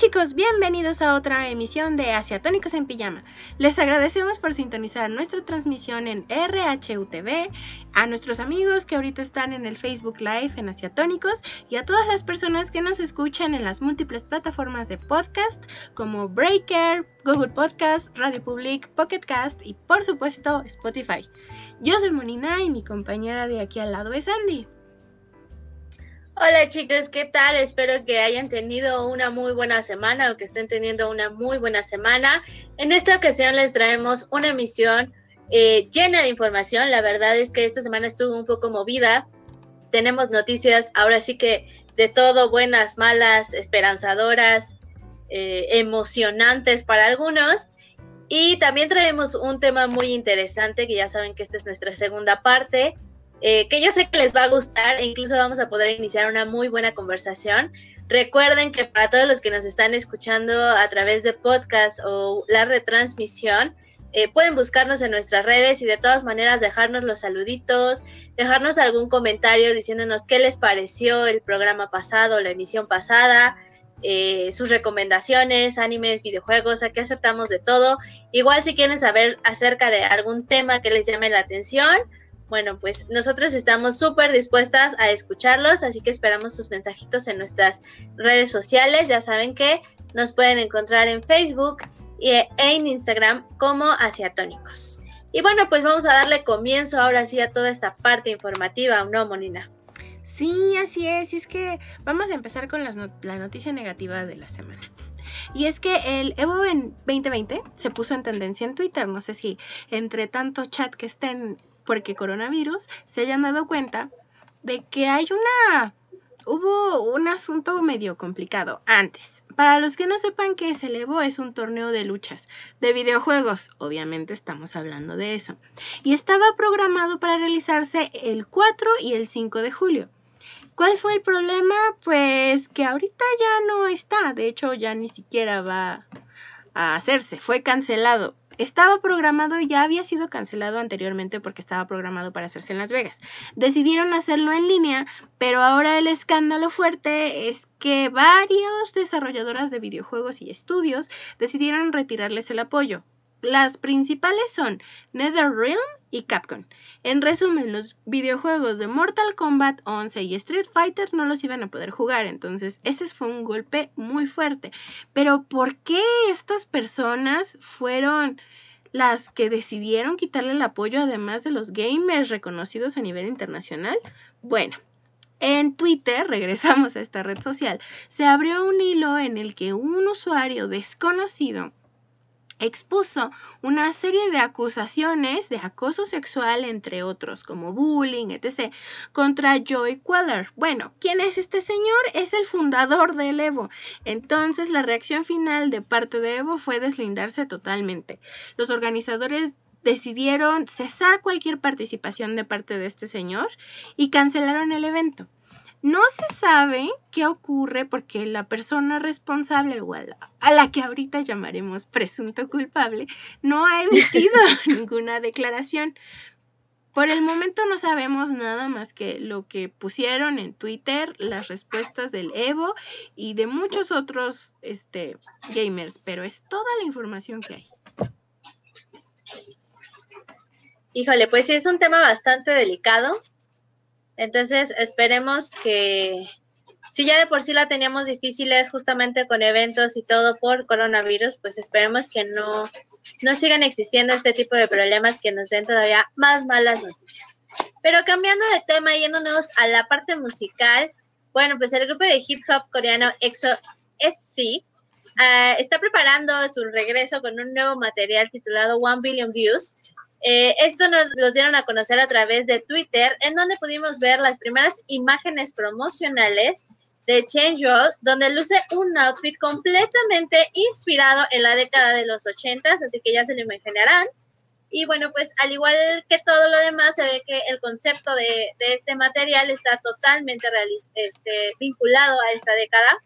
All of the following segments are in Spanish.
chicos, bienvenidos a otra emisión de Asiatónicos en Pijama. Les agradecemos por sintonizar nuestra transmisión en RHUTV, a nuestros amigos que ahorita están en el Facebook Live en Asiatónicos y a todas las personas que nos escuchan en las múltiples plataformas de podcast como Breaker, Google Podcast, Radio Public, Pocket Cast y por supuesto Spotify. Yo soy Monina y mi compañera de aquí al lado es Andy. Hola chicos, ¿qué tal? Espero que hayan tenido una muy buena semana o que estén teniendo una muy buena semana. En esta ocasión les traemos una emisión eh, llena de información. La verdad es que esta semana estuvo un poco movida. Tenemos noticias ahora sí que de todo, buenas, malas, esperanzadoras, eh, emocionantes para algunos. Y también traemos un tema muy interesante que ya saben que esta es nuestra segunda parte eh, que yo sé que les va a gustar e incluso vamos a poder iniciar una muy buena conversación. Recuerden que para todos los que nos están escuchando a través de podcast o la retransmisión, eh, pueden buscarnos en nuestras redes y de todas maneras dejarnos los saluditos, dejarnos algún comentario diciéndonos qué les pareció el programa pasado, la emisión pasada, eh, sus recomendaciones, animes, videojuegos, aquí aceptamos de todo. Igual si quieren saber acerca de algún tema que les llame la atención, bueno, pues nosotros estamos súper dispuestas a escucharlos, así que esperamos sus mensajitos en nuestras redes sociales. Ya saben que nos pueden encontrar en Facebook e en Instagram como Asiatónicos. Y bueno, pues vamos a darle comienzo ahora sí a toda esta parte informativa, ¿no, Monina? Sí, así es. Y es que vamos a empezar con la noticia negativa de la semana. Y es que el Evo en 2020 se puso en tendencia en Twitter. No sé si entre tanto chat que estén porque coronavirus se hayan dado cuenta de que hay una hubo un asunto medio complicado antes. Para los que no sepan qué es el Evo, es un torneo de luchas de videojuegos. Obviamente estamos hablando de eso. Y estaba programado para realizarse el 4 y el 5 de julio. ¿Cuál fue el problema? Pues que ahorita ya no está. De hecho, ya ni siquiera va a hacerse. Fue cancelado estaba programado y ya había sido cancelado anteriormente porque estaba programado para hacerse en Las Vegas. Decidieron hacerlo en línea, pero ahora el escándalo fuerte es que varios desarrolladoras de videojuegos y estudios decidieron retirarles el apoyo. Las principales son NetherRealm y Capcom. En resumen, los videojuegos de Mortal Kombat 11 y Street Fighter no los iban a poder jugar, entonces ese fue un golpe muy fuerte. Pero ¿por qué estas personas fueron las que decidieron quitarle el apoyo además de los gamers reconocidos a nivel internacional? Bueno, en Twitter, regresamos a esta red social, se abrió un hilo en el que un usuario desconocido expuso una serie de acusaciones de acoso sexual, entre otros, como bullying, etc., contra Joy Queller. Bueno, ¿quién es este señor? Es el fundador del Evo. Entonces, la reacción final de parte de Evo fue deslindarse totalmente. Los organizadores decidieron cesar cualquier participación de parte de este señor y cancelaron el evento. No se sabe qué ocurre porque la persona responsable o a la, que ahorita llamaremos presunto culpable no ha emitido ninguna declaración. Por el momento no sabemos nada más que lo que pusieron en Twitter, las respuestas del Evo y de muchos otros este, gamers, pero es toda la información que hay. Híjole, pues sí, es un tema bastante delicado entonces, esperemos que si ya de por sí la teníamos difíciles justamente con eventos y todo por coronavirus, pues esperemos que no, no sigan existiendo este tipo de problemas que nos den todavía más malas noticias. Pero cambiando de tema, yéndonos a la parte musical, bueno, pues el grupo de hip hop coreano EXO SC uh, está preparando su regreso con un nuevo material titulado One Billion Views, eh, esto nos lo dieron a conocer a través de Twitter, en donde pudimos ver las primeras imágenes promocionales de Chen Yol, donde luce un outfit completamente inspirado en la década de los 80, así que ya se lo imaginarán. Y bueno, pues al igual que todo lo demás, se ve que el concepto de, este material está totalmente este, vinculado a esta década.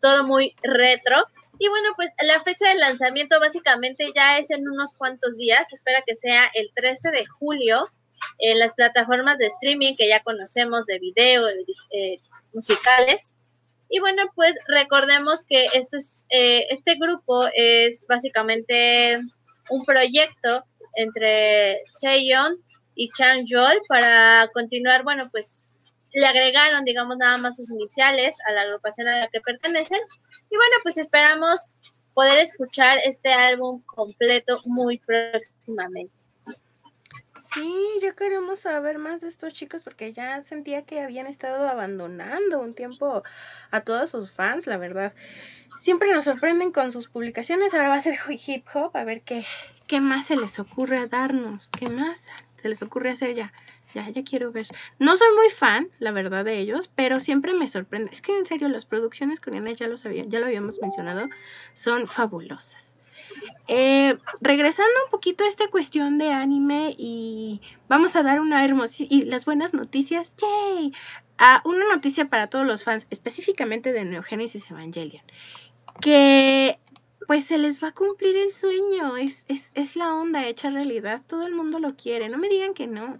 Todo muy retro. Y bueno, pues la fecha de lanzamiento básicamente ya es en unos cuantos días, espera que sea el 13 de julio en las plataformas de streaming que ya conocemos de video, eh, musicales. Y bueno, pues recordemos que esto es, eh, este grupo es básicamente un proyecto entre Seiyon y Chang Yol para continuar, bueno, pues le agregaron, digamos, nada más sus iniciales a la agrupación a la que pertenecen. Y bueno, pues esperamos poder escuchar este álbum completo muy próximamente. Sí, ya queremos saber más de estos chicos porque ya sentía que habían estado abandonando un tiempo a todos sus fans, la verdad. Siempre nos sorprenden con sus publicaciones, ahora va a ser hip hop, a ver qué, qué más se les ocurre darnos, qué más se les ocurre hacer ya. Ya, ya quiero ver. No soy muy fan, la verdad, de ellos, pero siempre me sorprende. Es que en serio, las producciones coreanas, ya lo sabía, ya lo habíamos mencionado, son fabulosas. Eh, regresando un poquito a esta cuestión de anime y vamos a dar una hermosa y las buenas noticias, ¡yay! a una noticia para todos los fans, específicamente de Neogénesis Evangelion, que pues se les va a cumplir el sueño, es, es, es la onda hecha realidad, todo el mundo lo quiere, no me digan que no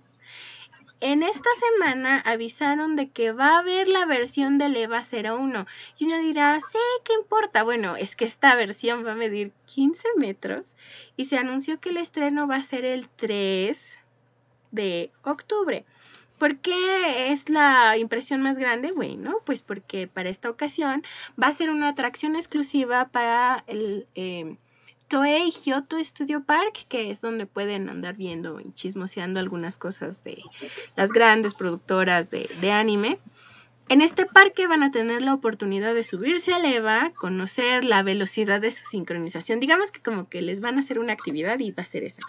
en esta semana avisaron de que va a haber la versión del EVA 01. Y uno dirá, sí, ¿qué importa? Bueno, es que esta versión va a medir 15 metros y se anunció que el estreno va a ser el 3 de octubre. ¿Por qué es la impresión más grande? Bueno, pues porque para esta ocasión va a ser una atracción exclusiva para el... Eh, Toei Hyoto Studio Park, que es donde pueden andar viendo y chismoseando algunas cosas de las grandes productoras de, anime. En este parque van a tener la oportunidad de subirse al EVA, conocer la velocidad de su sincronización. Digamos que como que les van a hacer una actividad y va a ser esa.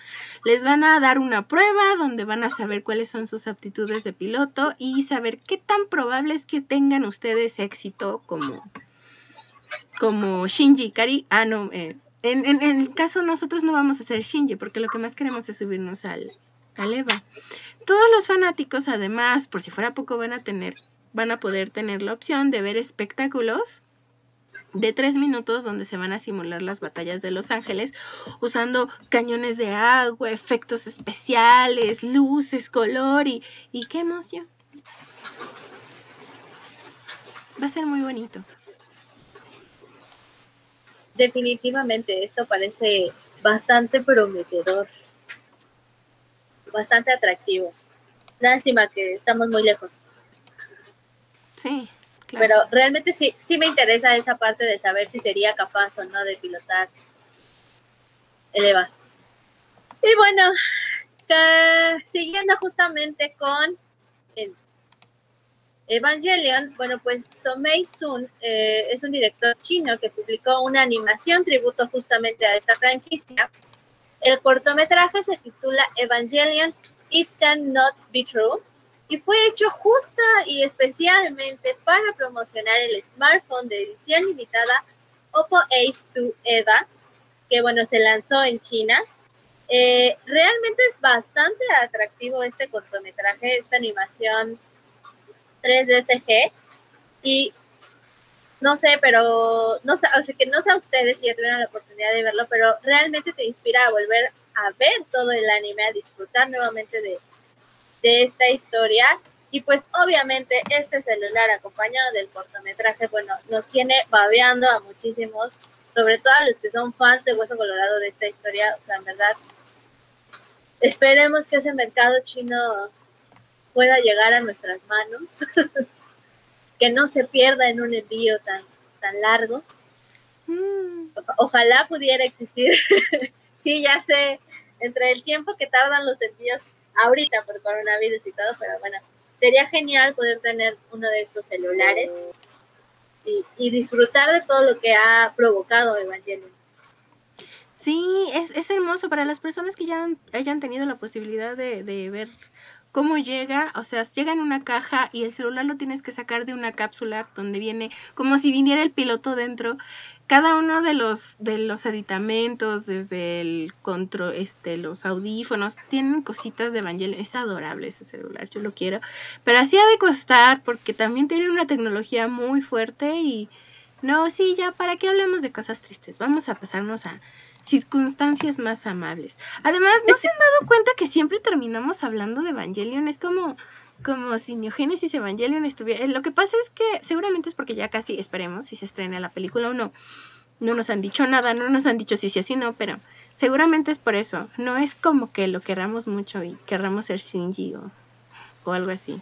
Les van a dar una prueba donde van a saber cuáles son sus aptitudes de piloto y saber qué tan probable es que tengan ustedes éxito como, como Shinji Kari. Ah, no, eh, en, en, el caso nosotros no vamos a hacer Shinji porque lo que más queremos es subirnos al, al Eva. Todos los fanáticos además, por si fuera poco, van a tener, van a poder tener la opción de ver espectáculos de tres minutos donde se van a simular las batallas de Los Ángeles usando cañones de agua, efectos especiales, luces, color y, y qué emoción. Va a ser muy bonito definitivamente esto parece bastante prometedor, bastante atractivo. Lástima que estamos muy lejos. Sí. Pero realmente sí, sí me interesa esa parte de saber si sería capaz o no de pilotar el EVA. Y bueno, siguiendo justamente con el Evangelion, bueno, pues Somei Sun eh, es un director chino que publicó una animación tributo justamente a esta franquicia. El cortometraje se titula Evangelion It Cannot Be True y fue hecho justa y especialmente para promocionar el smartphone de edición limitada Oppo Ace 2 EVA, que bueno, se lanzó en China. Eh, realmente es bastante atractivo este cortometraje, esta animación 3DSG y no sé, pero no sé, o sea, que no sé a ustedes si ya tuvieron la oportunidad de verlo, pero realmente te inspira a volver a ver todo el anime, a disfrutar nuevamente de, de esta historia. Y pues obviamente este celular acompañado del cortometraje, bueno, nos tiene babeando a muchísimos, sobre todo a los que son fans de Hueso Colorado de esta historia. O sea, en verdad, esperemos que ese mercado chino pueda llegar a nuestras manos, que no se pierda en un envío tan, tan largo. Mm. ojalá pudiera existir. sí, ya sé, entre el tiempo que tardan los envíos ahorita por coronavirus y todo, pero bueno, sería genial poder tener uno de estos celulares y, disfrutar de todo lo que ha provocado Evangelion. Sí, es, es hermoso para las personas que ya hayan tenido la posibilidad de, de ver cómo llega, o sea, llega en una caja y el celular lo tienes que sacar de una cápsula donde viene como si viniera el piloto dentro. Cada uno de los de los aditamentos, desde el control, este, los audífonos, tienen cositas de Evangelion. Es adorable ese celular, yo lo quiero. Pero así ha de costar porque también tiene una tecnología muy fuerte y no, sí, ya, ¿para qué hablemos de cosas tristes? Vamos a pasarnos a circunstancias más amables. Además, ¿no se han dado cuenta que siempre terminamos hablando de Evangelion? Es como, como si Neogénesis Evangelion estuviera... Lo que pasa es que seguramente es porque ya casi esperemos si se estrena la película o no. No nos han dicho nada, no nos han dicho si sí o si no, pero seguramente es por eso. No es como que lo querramos mucho y querramos ser Shinji o, o algo así.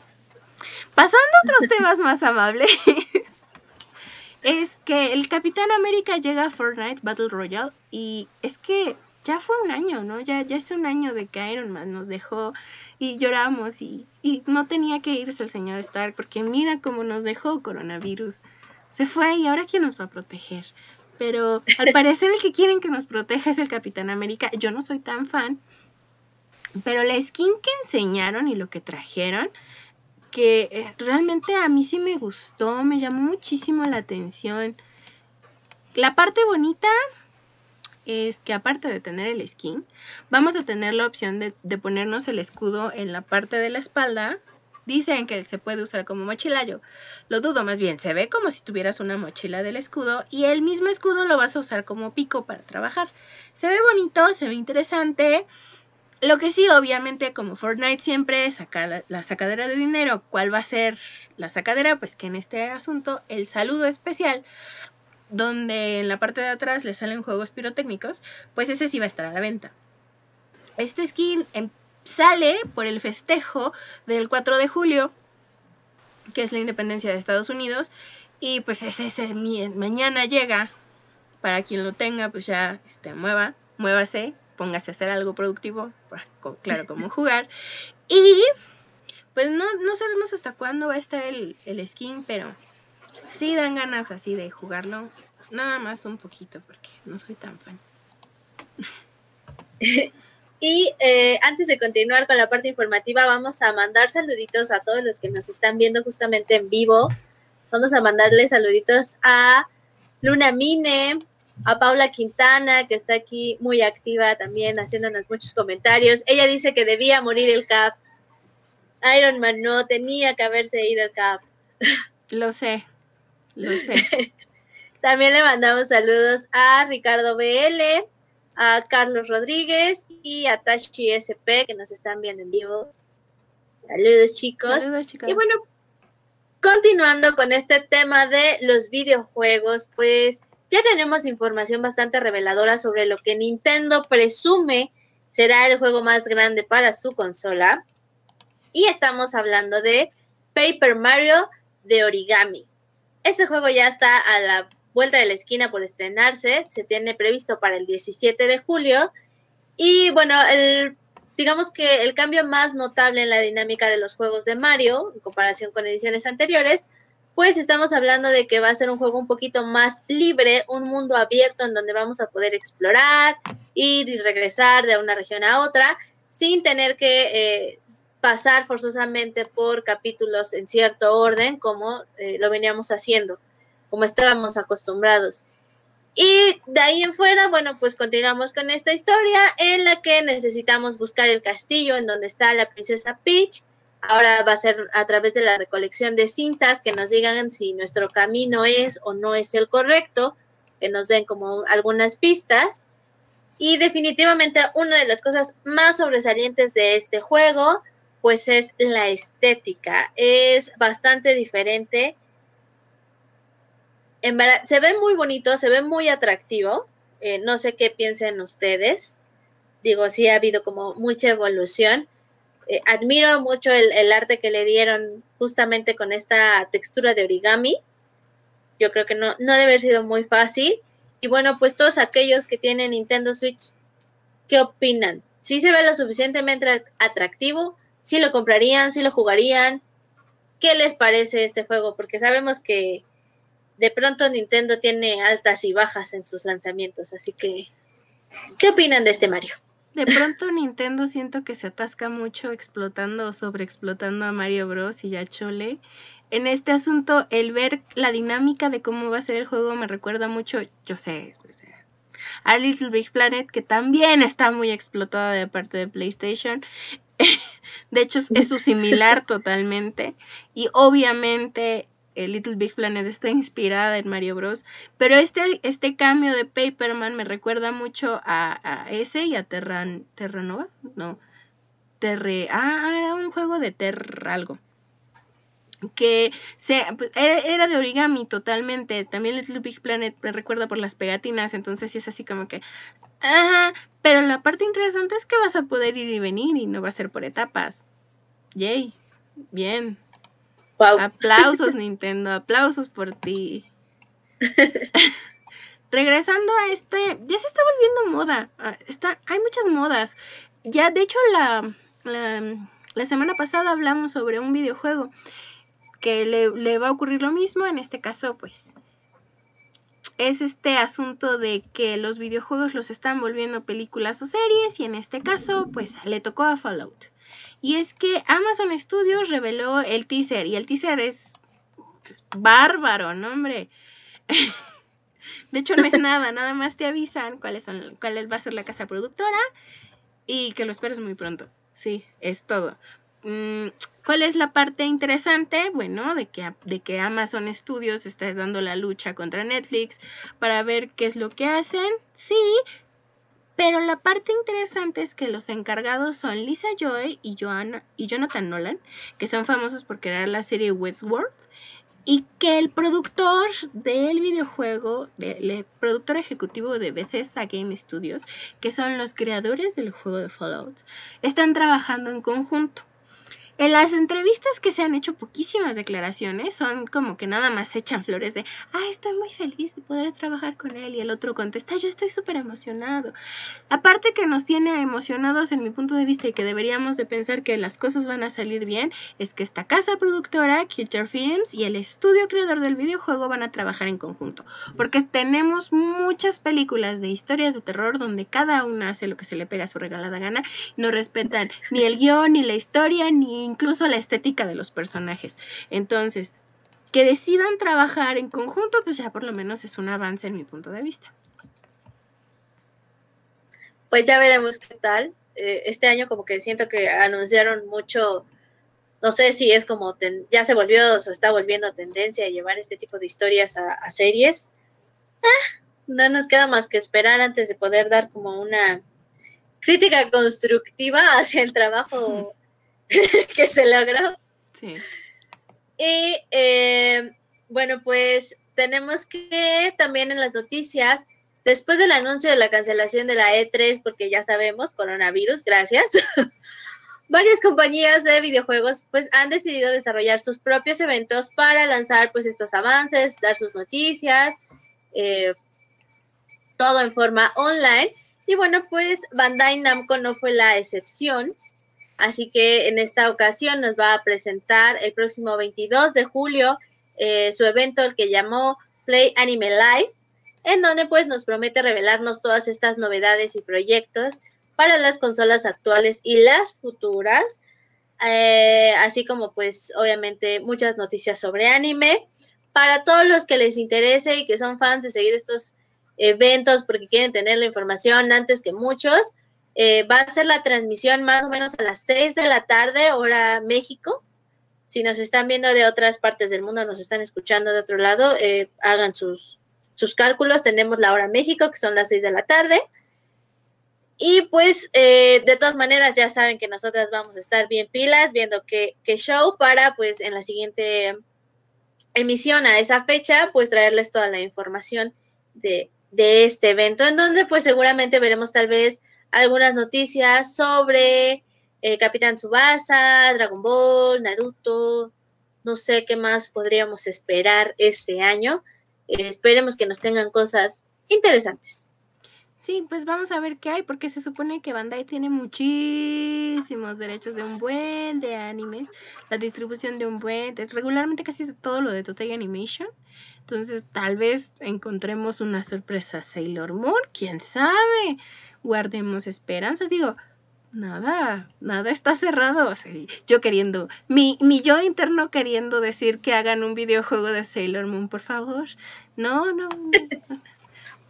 Pasando a otros temas más amables, es que el Capitán América llega a Fortnite Battle Royale y es que ya fue un año, ¿no? Ya, ya es un año de que Iron Man nos dejó y lloramos y, y no tenía que irse el señor Stark porque mira cómo nos dejó coronavirus. Se fue y ahora quién nos va a proteger. Pero al parecer el que quieren que nos proteja es el Capitán América. Yo no soy tan fan. Pero la skin que enseñaron y lo que trajeron que eh, realmente a mí sí me gustó, me llamó muchísimo la atención. La parte bonita es que aparte de tener el skin, vamos a tener la opción de, de, ponernos el escudo en la parte de la espalda. Dicen que se puede usar como mochila, yo lo dudo más bien, se ve como si tuvieras una mochila del escudo y el mismo escudo lo vas a usar como pico para trabajar. Se ve bonito, se ve interesante. Lo que sí, obviamente, como Fortnite siempre saca la, sacadera de dinero, ¿cuál va a ser la sacadera? Pues que en este asunto el saludo especial, donde en la parte de atrás le salen juegos pirotécnicos, pues ese sí va a estar a la venta. Este skin em, sale por el festejo del 4 de julio, que es la independencia de Estados Unidos, y pues ese, ese mañana llega, para quien lo tenga, pues ya este, mueva, muévase, póngase a hacer algo productivo, pues, claro, como jugar. Y pues no, no sabemos hasta cuándo va a estar el, el skin, pero sí dan ganas así de jugarlo. Nada más un poquito, porque no soy tan fan. Y eh, antes de continuar con la parte informativa, vamos a mandar saluditos a todos los que nos están viendo justamente en vivo. Vamos a mandarle saluditos a Luna Mine, a Paula Quintana, que está aquí muy activa también, haciéndonos muchos comentarios. Ella dice que debía morir el Cap. Iron Man no, tenía que haberse ido el Cap. Lo sé, lo sé. también le mandamos saludos a Ricardo BL, a Carlos Rodríguez y a Tashi SP, que nos están viendo en vivo. Saludos, chicos. Saludos, chicos. Y bueno, continuando con este tema de los videojuegos, pues ya tenemos información bastante reveladora sobre lo que Nintendo presume será el juego más grande para su consola. Y estamos hablando de Paper Mario de Origami. Este juego ya está a la vuelta de la esquina por estrenarse. Se tiene previsto para el 17 de julio. Y bueno, el, digamos que el cambio más notable en la dinámica de los juegos de Mario, en comparación con ediciones anteriores, pues estamos hablando de que va a ser un juego un poquito más libre, un mundo abierto en donde vamos a poder explorar, ir y regresar de una región a otra, sin tener que eh, pasar forzosamente por capítulos en cierto orden, como eh, lo veníamos haciendo, como estábamos acostumbrados. Y de ahí en fuera, bueno, pues continuamos con esta historia en la que necesitamos buscar el castillo en donde está la princesa Peach Ahora va a ser a través de la recolección de cintas que nos digan si nuestro camino es o no es el correcto, que nos den como algunas pistas. Y definitivamente una de las cosas más sobresalientes de este juego, pues es la estética. Es bastante diferente. Se ve muy bonito, se ve muy atractivo. Eh, no sé qué piensen ustedes. Digo, sí ha habido como mucha evolución eh, admiro mucho el, arte que le dieron justamente con esta textura de origami. Yo creo que no, no debe haber sido muy fácil. Y bueno, pues todos aquellos que tienen Nintendo Switch, ¿qué opinan? ¿Sí se ve lo suficientemente atractivo? ¿Sí lo comprarían? ¿Sí lo jugarían? ¿Qué les parece este juego? Porque sabemos que de pronto Nintendo tiene altas y bajas en sus lanzamientos, así que ¿qué opinan de este Mario? De pronto Nintendo siento que se atasca mucho explotando o sobreexplotando a Mario Bros. y a Chole. En este asunto, el ver la dinámica de cómo va a ser el juego me recuerda mucho, yo sé, a Little Big Planet, que también está muy explotada de parte de PlayStation. de hecho, es su similar totalmente. Y obviamente Little Big Planet está inspirada en Mario Bros. Pero este, este cambio de Paperman me recuerda mucho a, ese y a Terran, Terranova. No. Terre. Ah, era un juego de Ter algo. Que se, pues, era, de origami totalmente. También Little Big Planet me recuerda por las pegatinas. Entonces es así como que. Ajá. Pero la parte interesante es que vas a poder ir y venir y no va a ser por etapas. Yay. Bien. Aplausos, Nintendo. Aplausos por ti. Regresando a este, ya se está volviendo moda. Ah, está, hay muchas modas. Ya, de hecho, la, la, semana pasada hablamos sobre un videojuego que le, le va a ocurrir lo mismo. En este caso, pues, es este asunto de que los videojuegos los están volviendo películas o series y en este caso pues le tocó a Fallout. Y es que Amazon Studios reveló el teaser y el teaser es, bárbaro, ¿no, hombre? de hecho, no es nada, nada más te avisan cuáles son, cuál va a ser la casa productora y que lo esperes muy pronto. Sí, es todo. Mm, ¿Cuál es la parte interesante? Bueno, de que, de que Amazon Studios está dando la lucha contra Netflix para ver qué es lo que hacen. Sí, pero la parte interesante es que los encargados son Lisa Joy y, Joanna, y Jonathan Nolan, que son famosos por crear la serie Westworld, y que el productor del videojuego, el productor ejecutivo de Bethesda Game Studios, que son los creadores del juego de Fallout, están trabajando en conjunto. En las entrevistas que se han hecho poquísimas declaraciones, son como que nada más echan flores de, ah, estoy muy feliz de poder trabajar con él. Y el otro contesta, yo estoy súper emocionado. Aparte que nos tiene emocionados en mi punto de vista y que deberíamos de pensar que las cosas van a salir bien, es que esta casa productora, Kilter Films, y el estudio creador del videojuego van a trabajar en conjunto. Porque tenemos muchas películas de historias de terror donde cada una hace lo que se le pega a su regalada gana, no respetan ni el guion, ni la historia, ni incluso la estética de los personajes. Entonces, que decidan trabajar en conjunto, pues ya por lo menos es un avance en mi punto de vista. Pues ya veremos qué tal. Eh, este año como que siento que anunciaron mucho, no sé si es como, ya se volvió, o se está volviendo tendencia a llevar este tipo de historias a, series. Ah, no nos queda más que esperar antes de poder dar como una crítica constructiva hacia el trabajo que se logró. Sí. Y eh, bueno, pues tenemos que también en las noticias, después del anuncio de la cancelación de la E3, porque ya sabemos, coronavirus, gracias, varias compañías de videojuegos pues han decidido desarrollar sus propios eventos para lanzar pues estos avances, dar sus noticias, eh, todo en forma online. Y bueno, pues Bandai Namco no fue la excepción. Así que en esta ocasión nos va a presentar el próximo 22 de julio eh, su evento, el que llamó Play Anime Live, en donde pues nos promete revelarnos todas estas novedades y proyectos para las consolas actuales y las futuras, eh, así como pues obviamente muchas noticias sobre anime. Para todos los que les interese y que son fans de seguir estos eventos porque quieren tener la información antes que muchos, eh, va a ser la transmisión más o menos a las 6 de la tarde, hora México. Si nos están viendo de otras partes del mundo, nos están escuchando de otro lado, eh, hagan sus, sus cálculos. Tenemos la hora México, que son las 6 de la tarde. Y pues, eh, de todas maneras, ya saben que nosotras vamos a estar bien pilas, viendo qué, qué show para, pues, en la siguiente emisión a esa fecha, pues traerles toda la información de, de este evento, en donde pues seguramente veremos tal vez algunas noticias sobre eh, Capitán Tsubasa, Dragon Ball, Naruto, no sé qué más podríamos esperar este año. Eh, esperemos que nos tengan cosas interesantes. Sí, pues vamos a ver qué hay, porque se supone que Bandai tiene muchísimos derechos de un buen de la distribución de un buen, regularmente casi todo lo de Toei Animation. Entonces, tal vez encontremos una sorpresa Sailor Moon, quién sabe guardemos esperanzas. Digo, nada, nada está cerrado. yo queriendo, mi, mi yo interno queriendo decir que hagan un videojuego de Sailor Moon, por favor. No, no,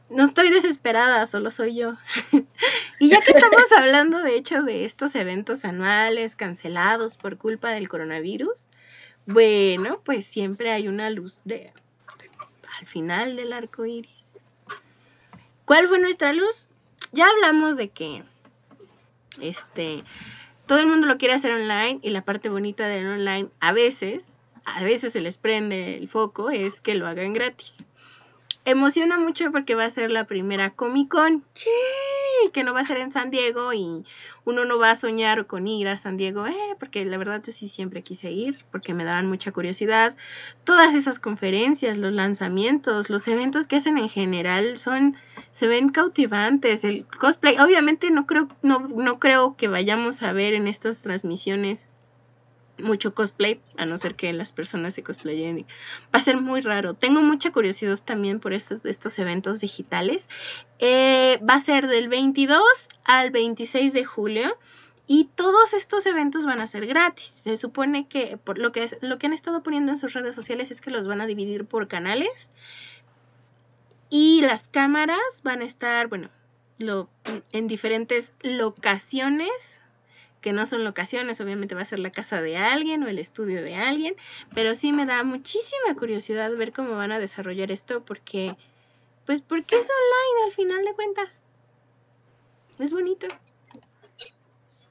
no, estoy desesperada, solo soy yo. y ya que estamos hablando, de hecho, de estos eventos anuales cancelados por culpa del coronavirus, bueno, pues siempre hay una luz de, al final del arco iris. ¿Cuál fue nuestra luz? Ya hablamos de que este todo el mundo lo quiere hacer online y la parte bonita del online a veces, a veces se les prende el foco, es que lo hagan gratis emociona mucho porque va a ser la primera Comic Con. Que no va a ser en San Diego y uno no va a soñar con ir a San Diego, eh, porque la verdad yo sí siempre quise ir, porque me daban mucha curiosidad. Todas esas conferencias, los lanzamientos, los eventos que hacen en general son, se ven cautivantes. El cosplay, obviamente no creo, no, no creo que vayamos a ver en estas transmisiones mucho cosplay, a no ser que las personas se cosplayen. Va a ser muy raro. Tengo mucha curiosidad también por estos, estos eventos digitales. Eh, va a ser del 22 al 26 de julio. Y todos estos eventos van a ser gratis. Se supone que por lo que lo que han estado poniendo en sus redes sociales es que los van a dividir por canales. Y las cámaras van a estar, bueno, lo, en diferentes locaciones que no son locaciones, obviamente va a ser la casa de alguien o el estudio de alguien, pero sí me da muchísima curiosidad ver cómo van a desarrollar esto porque, pues porque es online al final de cuentas. Es bonito.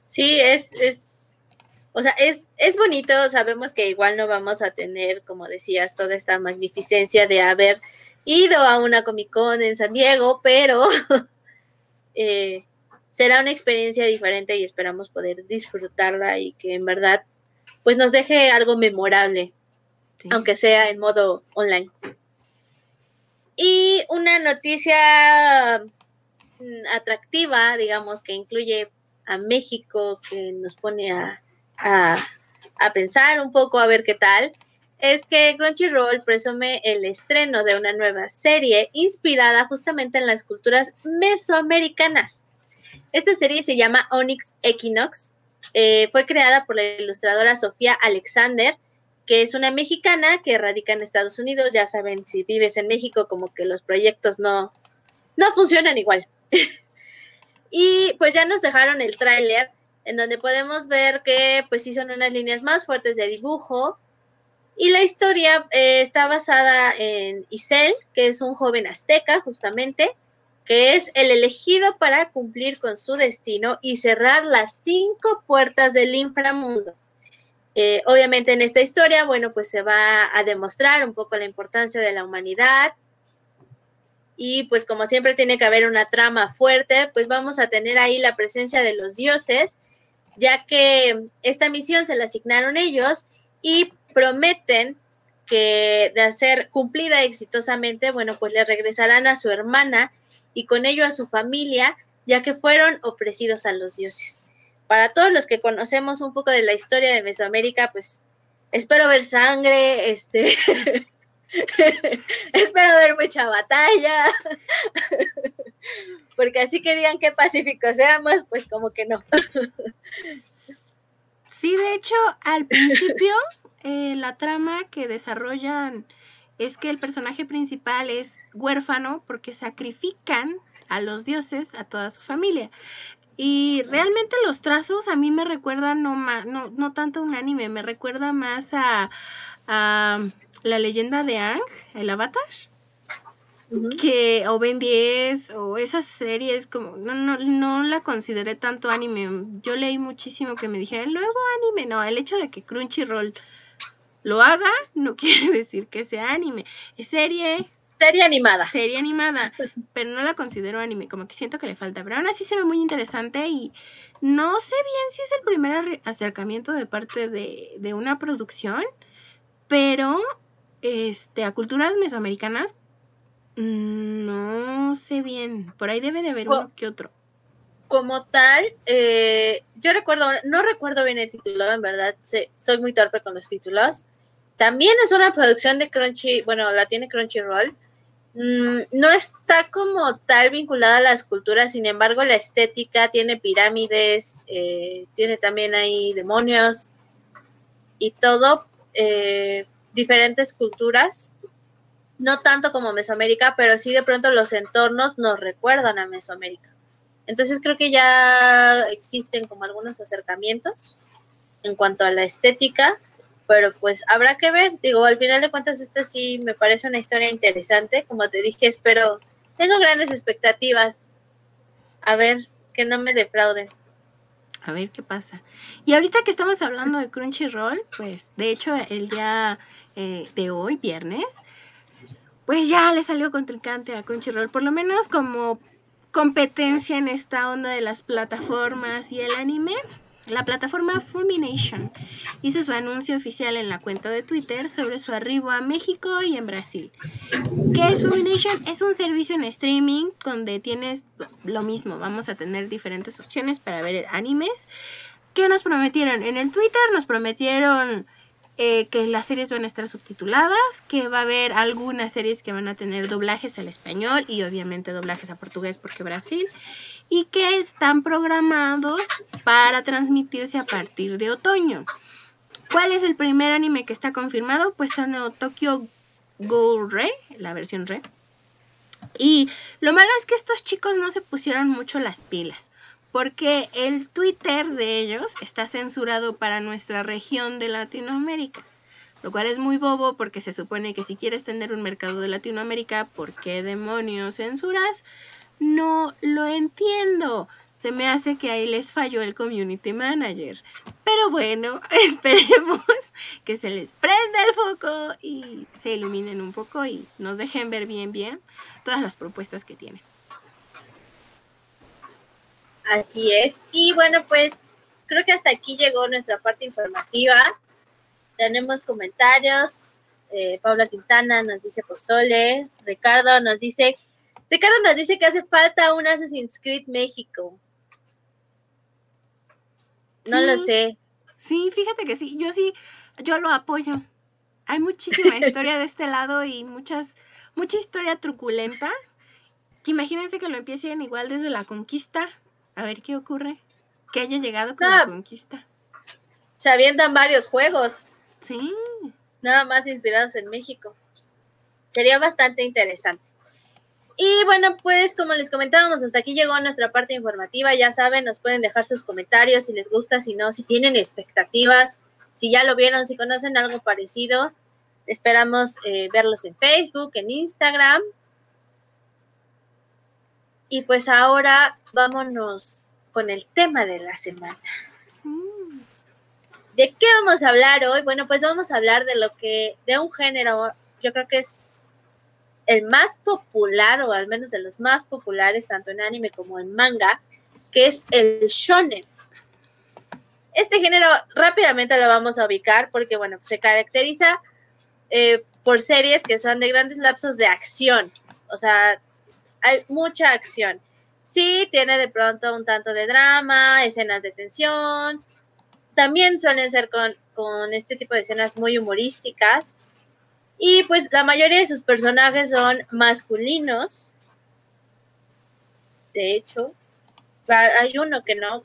Sí, es, es, o sea, es, es bonito, sabemos que igual no vamos a tener, como decías, toda esta magnificencia de haber ido a una Comic Con en San Diego, pero eh, será una experiencia diferente y esperamos poder disfrutarla y que en verdad pues nos deje algo memorable, aunque sea en modo online. Y una noticia mm, atractiva, digamos, que incluye a México, que nos pone a, a, a pensar un poco a ver qué tal, es que Crunchyroll presume el estreno de una nueva serie inspirada justamente en las culturas mesoamericanas. Esta serie se llama Onyx Equinox. Eh, fue creada por la ilustradora Sofía Alexander, que es una mexicana que radica en Estados Unidos. Ya saben, si vives en México, como que los proyectos no, no funcionan igual. y pues ya nos dejaron el tráiler, en donde podemos ver que pues sí son unas líneas más fuertes de dibujo. Y la historia eh, está basada en Isel, que es un joven azteca, justamente, que es el elegido para cumplir con su destino y cerrar las cinco puertas del inframundo. Eh, obviamente en esta historia, bueno, pues se va a demostrar un poco la importancia de la humanidad y pues como siempre tiene que haber una trama fuerte, pues vamos a tener ahí la presencia de los dioses, ya que esta misión se la asignaron ellos y prometen que de ser cumplida exitosamente, bueno, pues le regresarán a su hermana y con ello a su familia, ya que fueron ofrecidos a los dioses. Para todos los que conocemos un poco de la historia de Mesoamérica, pues espero ver sangre, este, espero ver mucha batalla, porque así que digan que pacíficos seamos, pues como que no. Sí, de hecho, al principio, eh, la trama que desarrollan es que el personaje principal es huérfano porque sacrifican a los dioses a toda su familia. Y realmente los trazos a mí me recuerdan no, no, no tanto un anime, me recuerda más a, la leyenda de Ang, el avatar. Que o Ben 10 o esas series como no, no, no la consideré tanto anime. Yo leí muchísimo que me dijeron, nuevo anime, no, el hecho de que Crunchyroll lo haga no quiere decir que sea anime. Es serie. Serie animada. Serie animada. Pero no la considero anime. Como que siento que le falta. Pero aún así se ve muy interesante y no sé bien si es el primer acercamiento de parte de, de una producción. Pero este, a culturas mesoamericanas mm, no sé bien. Por ahí debe de haber uno que otro. Como tal, eh, yo recuerdo, no recuerdo bien el título, en verdad, soy muy torpe con los títulos, también es una producción de Crunchy, bueno, la tiene Crunchyroll. Mm, no está como tal vinculada a las culturas, sin embargo, la estética tiene pirámides, eh, tiene también ahí demonios y todo, eh, diferentes culturas. No tanto como Mesoamérica, pero sí de pronto los entornos nos recuerdan a Mesoamérica. Entonces creo que ya existen como algunos acercamientos en cuanto a la estética pero pues habrá que ver. Digo, al final de cuentas, esta sí me parece una historia interesante. Como te dije, espero, tengo grandes expectativas. A ver, que no me defrauden. A ver qué pasa. Y ahorita que estamos hablando de Crunchyroll, pues de hecho el día eh, de hoy, viernes, pues ya le salió contrincante a Crunchyroll, por lo menos como competencia en esta onda de las plataformas y el anime. La plataforma Fumination hizo su anuncio oficial en la cuenta de Twitter sobre su arribo a México y en Brasil. ¿Qué es Fumination? Es un servicio en streaming donde tienes lo mismo. Vamos a tener diferentes opciones para ver animes. ¿Qué nos prometieron? En el Twitter nos prometieron eh, que las series van a estar subtituladas, que va a haber algunas series que van a tener doblajes al español y obviamente doblajes a portugués porque Brasil y que están programados para transmitirse a partir de otoño. ¿Cuál es el primer anime que está confirmado? Pues son Tokyo Ghoul Re, la versión Re. Y lo malo es que estos chicos no se pusieron mucho las pilas, porque el Twitter de ellos está censurado para nuestra región de Latinoamérica. Lo cual es muy bobo porque se supone que si quieres tener un mercado de Latinoamérica, ¿por qué demonios censuras? No lo entiendo. Se me hace que ahí les falló el community manager. Pero bueno, esperemos que se les prenda el foco y se iluminen un poco y nos dejen ver bien, bien todas las propuestas que tienen. Así es. Y bueno, pues creo que hasta aquí llegó nuestra parte informativa. Tenemos comentarios. Eh, Paula Quintana nos dice Pozole. Ricardo nos dice Ricardo nos dice que hace falta un Assassin's Creed México. No lo sé. Sí, fíjate que sí, yo sí, yo lo apoyo. Hay muchísima historia de este lado y muchas, mucha historia truculenta. imagínense que lo empiecen igual desde la conquista. A ver qué ocurre. Que haya llegado con la conquista. Se avientan varios juegos. Sí. Nada más inspirados en México. Sería bastante interesante. Y bueno, pues como les comentábamos, hasta aquí llegó nuestra parte informativa. Ya saben, nos pueden dejar sus comentarios si les gusta, si no, si tienen expectativas, si ya lo vieron, si conocen algo parecido. Esperamos eh, verlos en Facebook, en Instagram. Y pues ahora vámonos con el tema de la semana. Mm. ¿De qué vamos a hablar hoy? Bueno, pues vamos a hablar de lo que, de un género, yo creo que es el más popular, o al menos de los más populares, tanto en anime como en manga, que es el shonen. Este género rápidamente lo vamos a ubicar porque, bueno, se caracteriza eh, por series que son de grandes lapsos de acción. O sea, hay mucha acción. Sí, tiene de pronto un tanto de drama, escenas de tensión. También suelen ser con, con este tipo de escenas muy humorísticas. Y pues la mayoría de sus personajes son masculinos. De hecho, hay uno que no,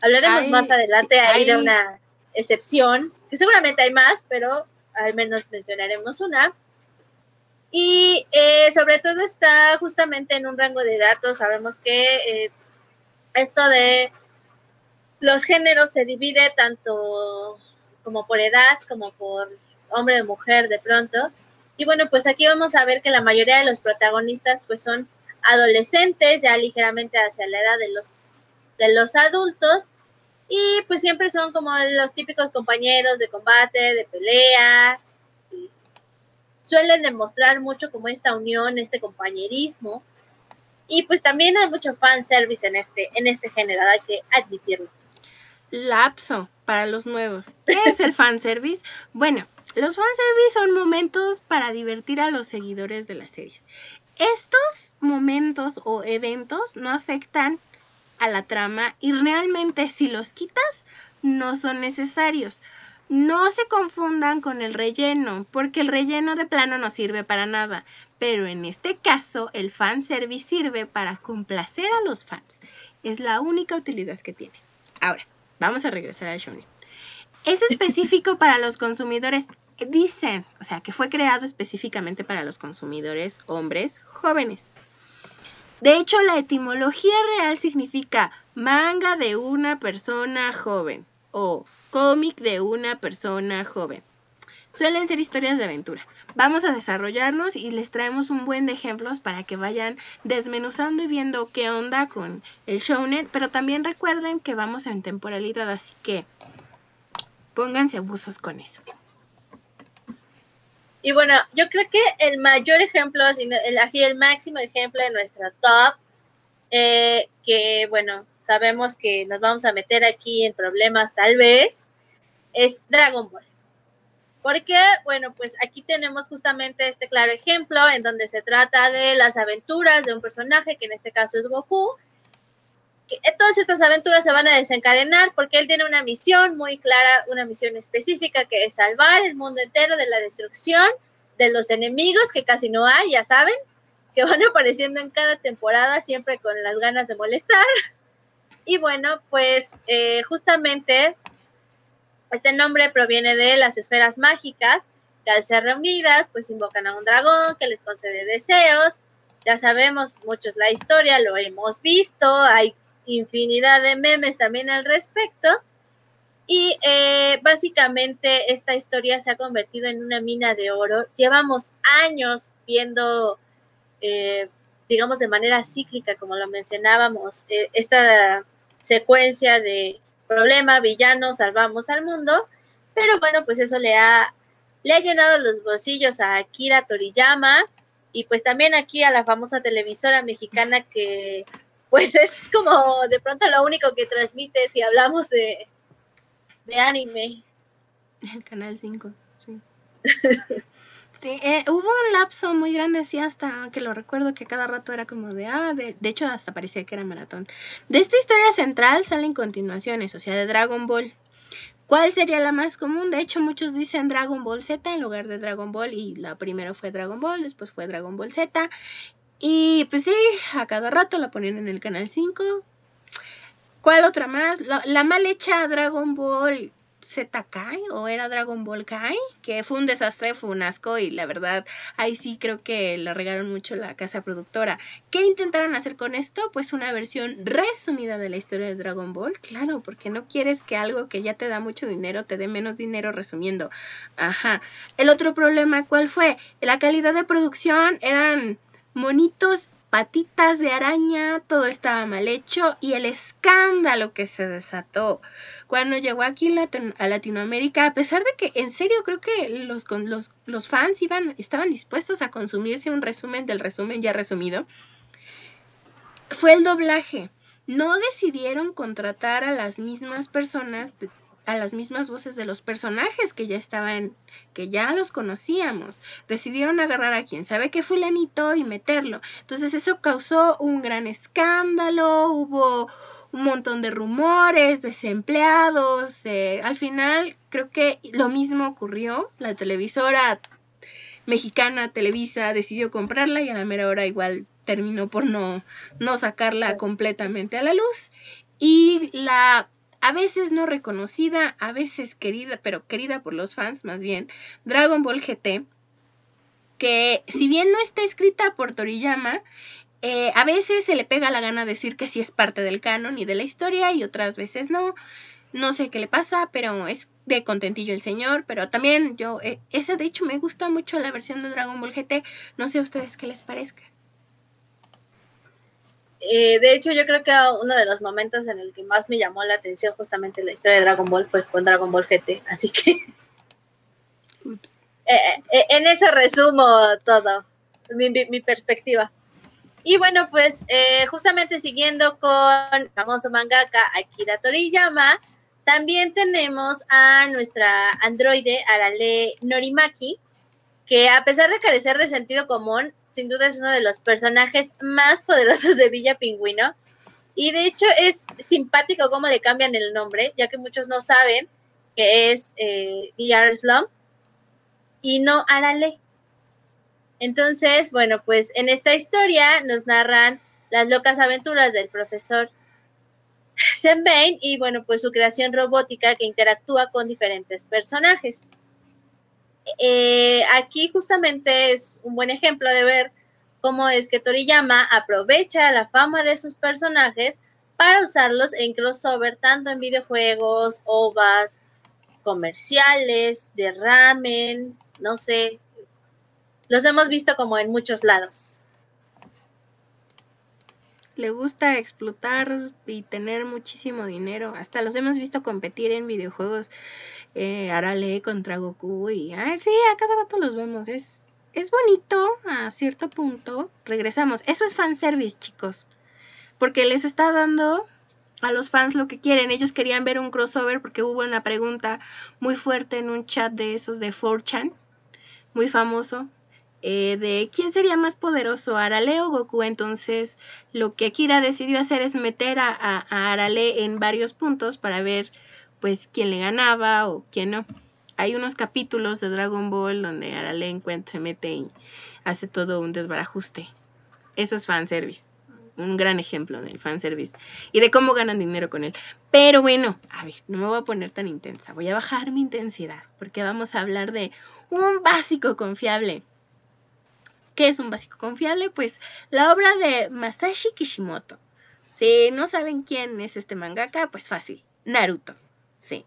hablaremos más adelante ahí de una excepción, que seguramente hay más, pero al menos mencionaremos una. Y eh, sobre todo está justamente en un rango de datos. Sabemos que eh, esto de los géneros se divide tanto como por edad como por hombre o mujer de pronto. Y bueno, pues aquí vamos a ver que la mayoría de los protagonistas pues son adolescentes, ya ligeramente hacia la edad de los, de los adultos. Y pues siempre son como los típicos compañeros de combate, de pelea. Suelen demostrar mucho como esta unión, este compañerismo. Y pues también hay mucho fanservice en este, en este género, hay que admitirlo. Lapso para los nuevos. ¿Qué es el fanservice? Bueno, los fanservice son momentos para divertir a los seguidores de las series. Estos momentos o eventos no afectan a la trama y realmente si los quitas no son necesarios. No se confundan con el relleno, porque el relleno de plano no sirve para nada. Pero en este caso, el fanservice sirve para complacer a los fans. Es la única utilidad que tiene. Ahora, vamos a regresar al shonen. Es específico para los consumidores, dicen, o sea, que fue creado específicamente para los consumidores hombres jóvenes. De hecho, la etimología real significa manga de una persona joven o cómic de una persona joven. Suelen ser historias de aventura. vamos a desarrollarnos y les traemos un buen de ejemplos para que vayan desmenuzando y viendo qué onda con el shounen, pero también recuerden que vamos en temporalidad, así que pónganse abusos con eso. Y bueno, yo creo que el mayor ejemplo, así el, máximo ejemplo de nuestra top, eh, que bueno, sabemos que nos vamos a meter aquí en problemas tal vez, es Dragon Ball. Porque, bueno, pues aquí tenemos justamente este claro ejemplo en donde se trata de las aventuras de un personaje, que en este caso es Goku. Que todas estas aventuras se van a desencadenar porque él tiene una misión muy clara, una misión específica que es salvar el mundo entero de la destrucción de los enemigos, que casi no hay, ya saben, que van apareciendo en cada temporada siempre con las ganas de molestar. Y bueno, pues eh, justamente este nombre proviene de las esferas mágicas, que al ser reunidas, pues invocan a un dragón que les concede deseos. Ya sabemos muchos la historia, lo hemos visto, hay infinidad de memes también al respecto. Y eh, básicamente esta historia se ha convertido en una mina de oro. Llevamos años viendo, eh, digamos, de manera cíclica, como lo mencionábamos, eh, esta secuencia de problema, villano, salvamos al mundo, pero bueno, pues eso le ha, le ha llenado los bolsillos a Akira Toriyama y pues también aquí a la famosa televisora mexicana que pues es como de pronto lo único que transmite si hablamos de, de anime. El canal 5, sí. Sí, eh, hubo un lapso muy grande, así hasta que lo recuerdo que cada rato era como de, ah, de, de hecho hasta parecía que era maratón. De esta historia central salen continuaciones, o sea, de Dragon Ball. ¿Cuál sería la más común? De hecho, muchos dicen Dragon Ball Z en lugar de Dragon Ball y la primera fue Dragon Ball, después fue Dragon Ball Z. Y pues sí, a cada rato la ponían en el canal 5. ¿Cuál otra más? La, la mal hecha Dragon Ball Z Kai o era Dragon Ball Kai, que fue un desastre, fue un asco y la verdad ahí sí creo que la regaron mucho la casa productora. ¿Qué intentaron hacer con esto? Pues una versión resumida de la historia de Dragon Ball, claro, porque no quieres que algo que ya te da mucho dinero te dé menos dinero resumiendo. Ajá. El otro problema, ¿cuál fue? La calidad de producción eran monitos patitas de araña, todo estaba mal hecho y el escándalo que se desató cuando llegó aquí a Latinoamérica, a pesar de que en serio creo que los, los, los fans iban, estaban dispuestos a consumirse un resumen del resumen ya resumido, fue el doblaje. No decidieron contratar a las mismas personas a las mismas voces de los personajes que ya estaban, que ya los conocíamos. Decidieron agarrar a quien sabe que fulanito y meterlo. Entonces eso causó un gran escándalo, hubo un montón de rumores, desempleados. Eh, al final creo que lo mismo ocurrió. La televisora mexicana Televisa decidió comprarla y a la mera hora igual terminó por no, no sacarla completamente a la luz. Y la a veces no reconocida, a veces querida, pero querida por los fans más bien, Dragon Ball GT, que si bien no está escrita por Toriyama, eh, a veces se le pega la gana decir que sí es parte del canon y de la historia y otras veces no. No sé qué le pasa, pero es de contentillo el señor, pero también yo, eh, ese de hecho me gusta mucho la versión de Dragon Ball GT, no sé a ustedes qué les parezca. Eh, de hecho, yo creo que uno de los momentos en el que más me llamó la atención justamente la historia de Dragon Ball fue con Dragon Ball GT, así que en eso resumo todo, mi perspectiva. Y bueno, pues eh, justamente siguiendo con el famoso mangaka Akira Toriyama, también tenemos a nuestra androide Arale Norimaki, que a pesar de carecer de sentido común, sin duda es uno de los personajes más poderosos de Villa Pingüino. Y de hecho es simpático cómo le cambian el nombre, ya que muchos no saben que es eh, Slum y no Arale. Entonces, bueno, pues en esta historia nos narran las locas aventuras del profesor Bane y bueno, pues su creación robótica que interactúa con diferentes personajes. Eh, aquí justamente es un buen ejemplo de ver cómo es que Toriyama aprovecha la fama de sus personajes para usarlos en crossover tanto en videojuegos, ovas, comerciales, de ramen, no sé, los hemos visto como en muchos lados. Le gusta explotar y tener muchísimo dinero. Hasta los hemos visto competir en videojuegos. Eh, Arale contra Goku y ah, sí, a cada rato los vemos. Es, es bonito a cierto punto. Regresamos. Eso es fanservice, chicos. Porque les está dando a los fans lo que quieren. Ellos querían ver un crossover porque hubo una pregunta muy fuerte en un chat de esos de 4chan, muy famoso, eh, de quién sería más poderoso, Arale o Goku. Entonces, lo que Akira decidió hacer es meter a, Arale en varios puntos para ver, pues, quién le ganaba o quién no. Hay unos capítulos de Dragon Ball donde Arale se mete y hace todo un desbarajuste. Eso es fanservice un gran ejemplo del fanservice y de cómo ganan dinero con él. Pero bueno, a ver, no me voy a poner tan intensa, voy a bajar mi intensidad porque vamos a hablar de un básico confiable. ¿Qué es un básico confiable? Pues la obra de Masashi Kishimoto. Si no saben quién es este mangaka, pues fácil, Naruto. Sí.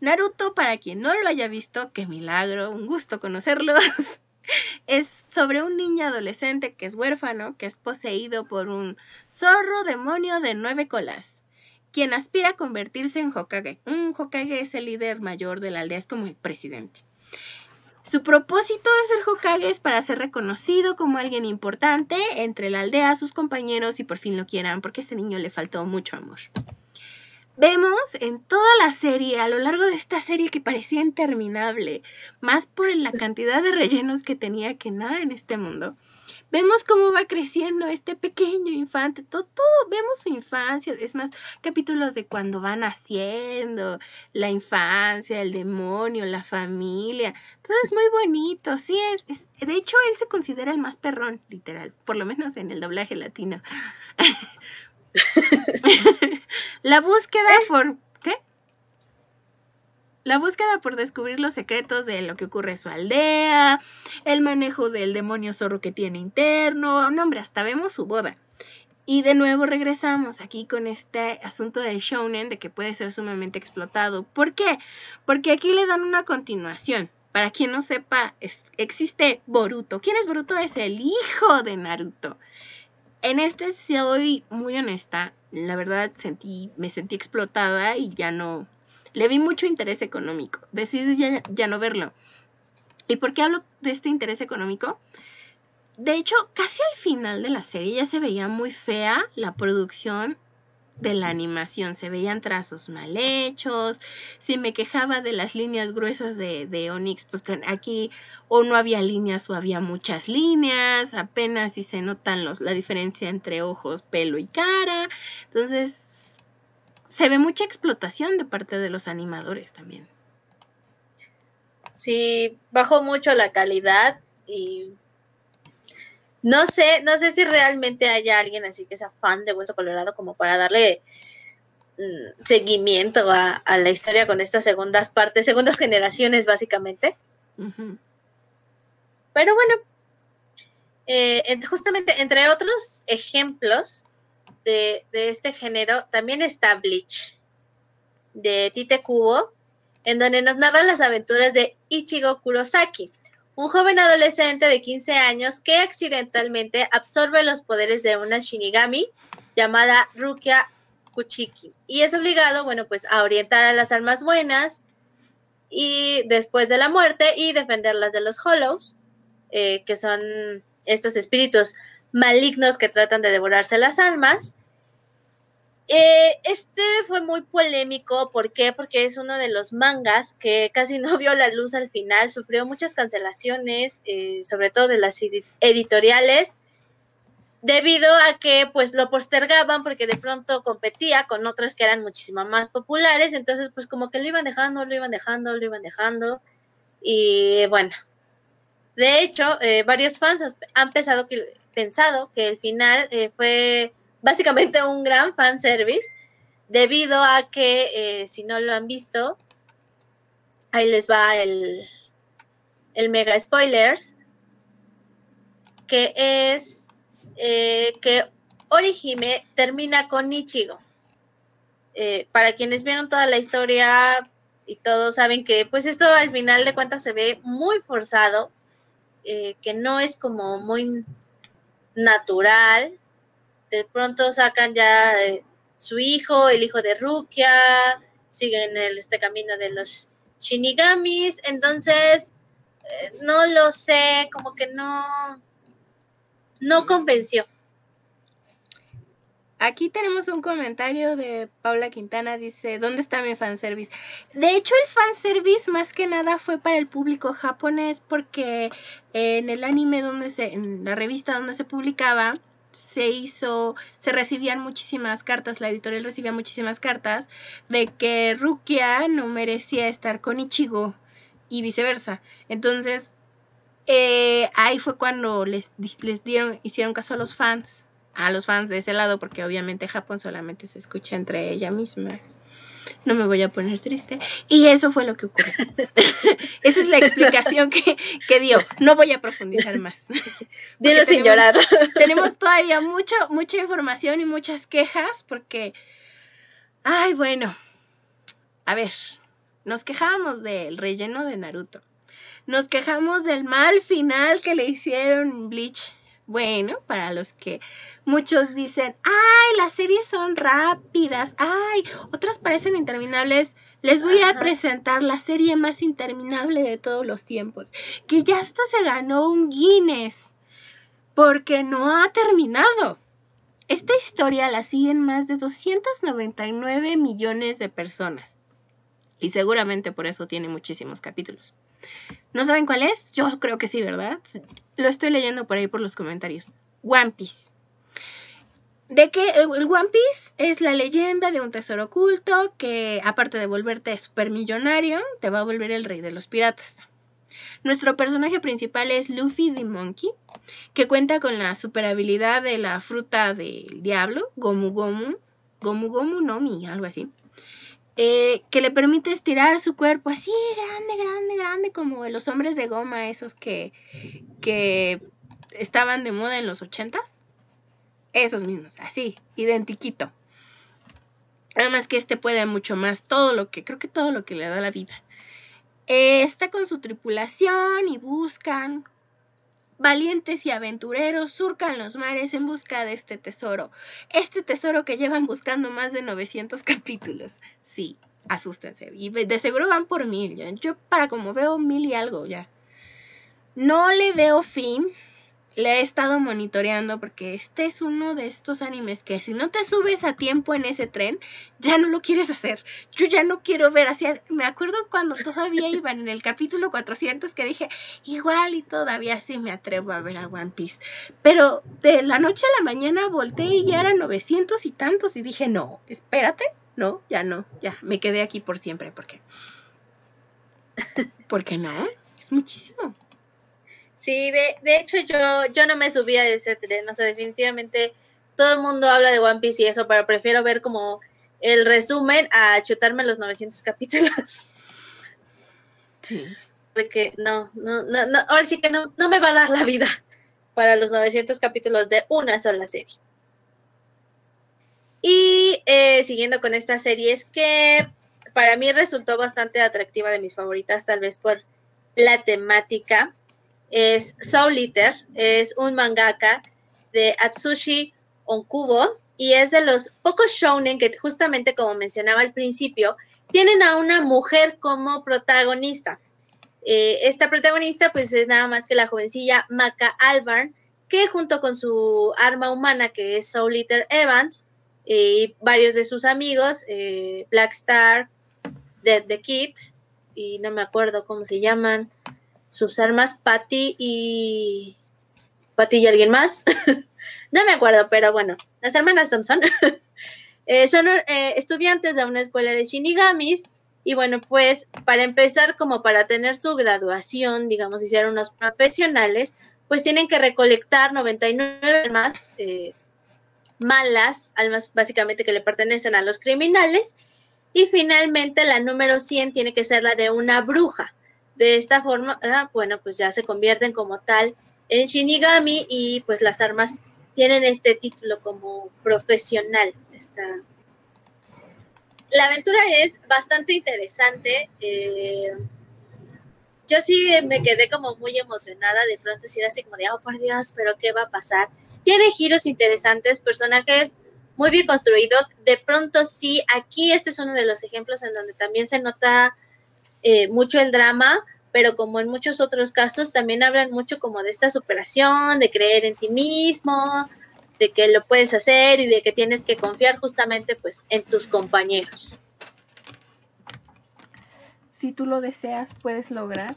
Naruto, para quien no lo haya visto, qué milagro, un gusto conocerlo. es sobre un niño adolescente que es huérfano, que es poseído por un zorro demonio de nueve colas, quien aspira a convertirse en Hokage. Un Hokage es el líder mayor de la aldea, es como el presidente. Su propósito de ser Hokage es para ser reconocido como alguien importante entre la aldea, sus compañeros y por fin lo quieran, porque a este niño le faltó mucho amor. Vemos en toda la serie, a lo largo de esta serie que parecía interminable, más por la cantidad de rellenos que tenía que nada en este mundo, vemos cómo va creciendo este pequeño infante, todo, todo, vemos su infancia, es más, capítulos de cuando van naciendo, la infancia, el demonio, la familia, todo es muy bonito, sí, es, es de hecho él se considera el más perrón, literal, por lo menos en el doblaje latino. la búsqueda ¿Eh? por... ¿Qué? La búsqueda por descubrir los secretos de lo que ocurre en su aldea, el manejo del demonio zorro que tiene interno, no hombre, hasta vemos su boda. Y de nuevo regresamos aquí con este asunto de Shonen, de que puede ser sumamente explotado. ¿Por qué? Porque aquí le dan una continuación. Para quien no sepa, existe Boruto. ¿Quién es Boruto? Es el hijo de Naruto. En este soy muy honesta, la verdad sentí, me sentí explotada y ya no, le vi mucho interés económico, decidí ya, ya no verlo. ¿Y por qué hablo de este interés económico? De hecho, casi al final de la serie ya se veía muy fea la producción de la animación. Se veían trazos mal hechos. Si me quejaba de las líneas gruesas de, de Onyx, pues aquí o no había líneas o había muchas líneas. Apenas si se notan los, la diferencia entre ojos, pelo y cara. Entonces, se ve mucha explotación de parte de los animadores también. Sí, bajó mucho la calidad y no sé, no sé si realmente haya alguien así que sea fan de Hueso Colorado como para darle mm, seguimiento a, la historia con estas segundas partes, segundas generaciones básicamente. Pero bueno, eh, justamente entre otros ejemplos de, de, este género, también está Bleach de Tite Kubo, en donde nos narra las aventuras de Ichigo Kurosaki un joven adolescente de 15 años que accidentalmente absorbe los poderes de una Shinigami llamada Rukia Kuchiki y es obligado, bueno, pues a orientar a las almas buenas y después de la muerte y defenderlas de los Hollows, eh, que son estos espíritus malignos que tratan de devorarse las almas eh, este fue muy polémico, ¿por qué? Porque es uno de los mangas que casi no vio la luz al final, sufrió muchas cancelaciones, eh, sobre todo de las editoriales, debido a que pues lo postergaban porque de pronto competía con otras que eran muchísimo más populares, entonces pues como que lo iban dejando, lo iban dejando, lo iban dejando, y bueno, de hecho, eh, varios fans han pensado que, pensado que el final fue básicamente un gran fanservice, debido a que, eh, si no lo han visto, ahí les va el, el mega spoilers, que es eh, que Orihime termina con Nichigo. Eh, para quienes vieron toda la historia y todos saben que pues esto al final de cuentas se ve muy forzado que no es como muy natural. De pronto sacan ya eh, su hijo, el hijo de Rukia, siguen el, este camino de los shinigamis, entonces eh, no lo sé, como que no, no convenció. Aquí tenemos un comentario de Paula Quintana, dice, ¿dónde está mi fanservice? De hecho, el fanservice más que nada fue para el público japonés porque en el anime donde se, en la revista donde se publicaba, se hizo, se recibían muchísimas cartas, la editorial recibía muchísimas cartas de que Rukia no merecía estar con Ichigo y viceversa. Entonces, eh, ahí fue cuando les, les dieron, hicieron caso a los fans a los fans de ese lado, porque obviamente Japón solamente se escucha entre ella misma. No me voy a poner triste. Y eso fue lo que ocurrió. Esa es la explicación que, dio. No voy a profundizar más. Dilo sin llorar. Tenemos todavía mucho, mucha información y muchas quejas porque, ay, bueno, a ver, nos quejábamos del relleno de Naruto. Nos quejamos del mal final que le hicieron Bleach bueno, para los que muchos dicen, ay, las series son rápidas, ay, otras parecen interminables. Les voy a presentar la serie más interminable de todos los tiempos, que ya hasta se ganó un Guinness, porque no ha terminado. Esta historia la siguen más de 299 millones de personas. Y seguramente por eso tiene muchísimos capítulos. ¿No saben cuál es? Yo creo que sí, ¿verdad? Lo estoy leyendo por ahí por los comentarios. One Piece. De que el One Piece es la leyenda de un tesoro oculto que, aparte de volverte supermillonario, te va a volver el rey de los piratas. Nuestro personaje principal es Luffy the Monkey, que cuenta con la super habilidad de la fruta del diablo, Gomu Gomu, Gomu Gomu no Mi, algo así. Eh, que le permite estirar su cuerpo así grande, grande, grande, como los hombres de goma, esos que, que estaban de moda en los ochentas. Esos mismos, así, identiquito. Además que este puede mucho más, todo lo que, creo que todo lo que le da la vida. Eh, está con su tripulación y buscan valientes y aventureros surcan los mares en busca de este tesoro. Este tesoro que llevan buscando más de 900 capítulos. Sí, asústense. Y de seguro van por mil. Yo para como veo mil y algo ya. No le veo fin le he estado monitoreando porque este es uno de estos animes que si no te subes a tiempo en ese tren, ya no lo quieres hacer. Yo ya no quiero ver así. Me acuerdo cuando todavía iban en el capítulo 400 que dije, igual y todavía sí me atrevo a ver a One Piece. Pero de la noche a la mañana volteé y ya eran 900 y tantos y dije, no, espérate, no, ya no, ya, me quedé aquí por siempre porque... Porque no, es muchísimo. Sí, de, de hecho yo, yo no me subía de ese tren, o sea, definitivamente todo el mundo habla de One Piece y eso, pero prefiero ver como el resumen a chutarme los 900 capítulos. Sí. Porque no, no, no, no, ahora sí que no, no me va a dar la vida para los 900 capítulos de una sola serie. Y eh, siguiendo con esta serie, es que para mí resultó bastante atractiva de mis favoritas, tal vez por la temática es Soul Eater, es un mangaka de Atsushi Onkubo y es de los pocos shounen que justamente como mencionaba al principio, tienen a una mujer como protagonista. Eh, esta protagonista pues es nada más que la jovencilla Maka Albarn, que junto con su arma humana que es Soul Eater Evans y varios de sus amigos, eh, Black Star, Dead the Kid, y no me acuerdo cómo se llaman, sus armas Patty y Patty y alguien más. no me acuerdo, pero bueno, las hermanas Thompson eh, son eh, estudiantes de una escuela de shinigamis y bueno, pues para empezar, como para tener su graduación, digamos, si unos profesionales, pues tienen que recolectar 99 almas eh, malas, almas básicamente que le pertenecen a los criminales. Y finalmente la número 100 tiene que ser la de una bruja. De esta forma, ah, bueno, pues ya se convierten como tal en Shinigami y pues las armas tienen este título como profesional. La aventura es bastante interesante. Eh, yo sí me quedé como muy emocionada de pronto, si era así como de, oh por Dios, pero ¿qué va a pasar? Tiene giros interesantes, personajes muy bien construidos. De pronto sí, aquí este es uno de los ejemplos en donde también se nota eh, mucho el drama, pero como en muchos otros casos también hablan mucho como de esta superación, de creer en ti mismo, de que lo puedes hacer y de que tienes que confiar justamente pues en tus compañeros. Si tú lo deseas, puedes lograr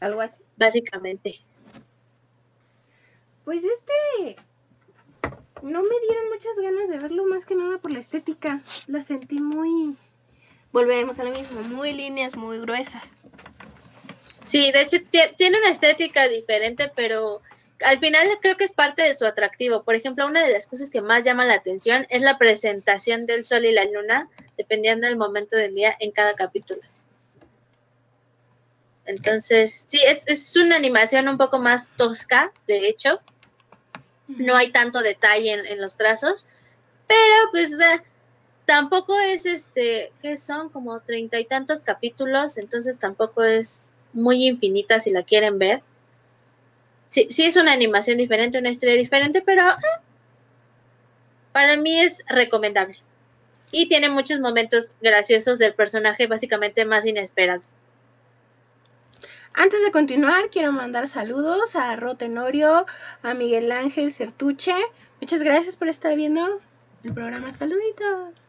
algo así. Básicamente. Pues este no me dieron muchas ganas de verlo más que nada por la estética. La sentí muy volvemos a lo mismo, muy líneas muy gruesas. Sí, de hecho tiene una estética diferente, pero al final creo que es parte de su atractivo. Por ejemplo, una de las cosas que más llama la atención es la presentación del sol y la luna, dependiendo del momento del día en cada capítulo. Entonces, sí, es, una animación un poco más tosca, de hecho. No hay tanto detalle en, los trazos, pero pues tampoco es este, que son como treinta y tantos capítulos, entonces tampoco es muy infinita si la quieren ver. Sí, sí es una animación diferente, una historia diferente, pero eh, para mí es recomendable. Y tiene muchos momentos graciosos del personaje básicamente más inesperado. Antes de continuar, quiero mandar saludos a Rotenorio, a Miguel Ángel Certuche. Muchas gracias por estar viendo el programa. Saluditos.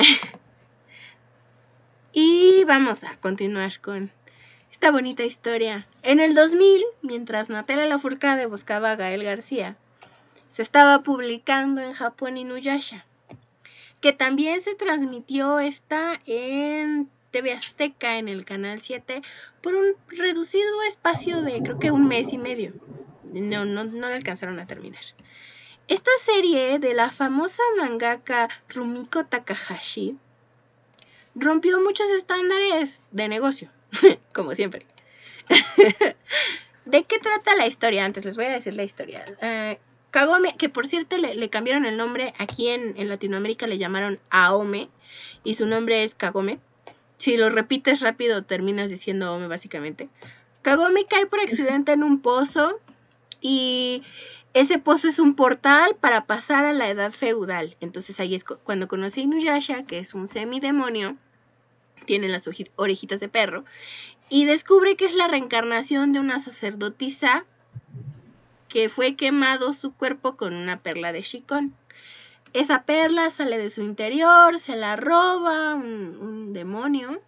y vamos a continuar con esta bonita historia. En el 2000, mientras Natalia Lafourcade buscaba a Gael García, se estaba publicando en Japón Inuyasha, que también se transmitió esta en TV Azteca en el canal 7 por un reducido espacio de creo que un mes y medio. No, no, no lo alcanzaron a terminar. Esta serie de la famosa mangaka Rumiko Takahashi rompió muchos estándares de negocio, como siempre. ¿De qué trata la historia? Antes les voy a decir la historia. Eh, Kagome, que por cierto le, cambiaron el nombre, aquí en, en, Latinoamérica le llamaron Aome y su nombre es Kagome. Si lo repites rápido terminas diciendo Aome básicamente. Kagome cae por accidente en un pozo y ese pozo es un portal para pasar a la edad feudal. Entonces ahí es cuando conoce a Inuyasha, que es un semidemonio, tiene las orejitas de perro, y descubre que es la reencarnación de una sacerdotisa que fue quemado su cuerpo con una perla de Shikon. Esa perla sale de su interior, se la roba un demonio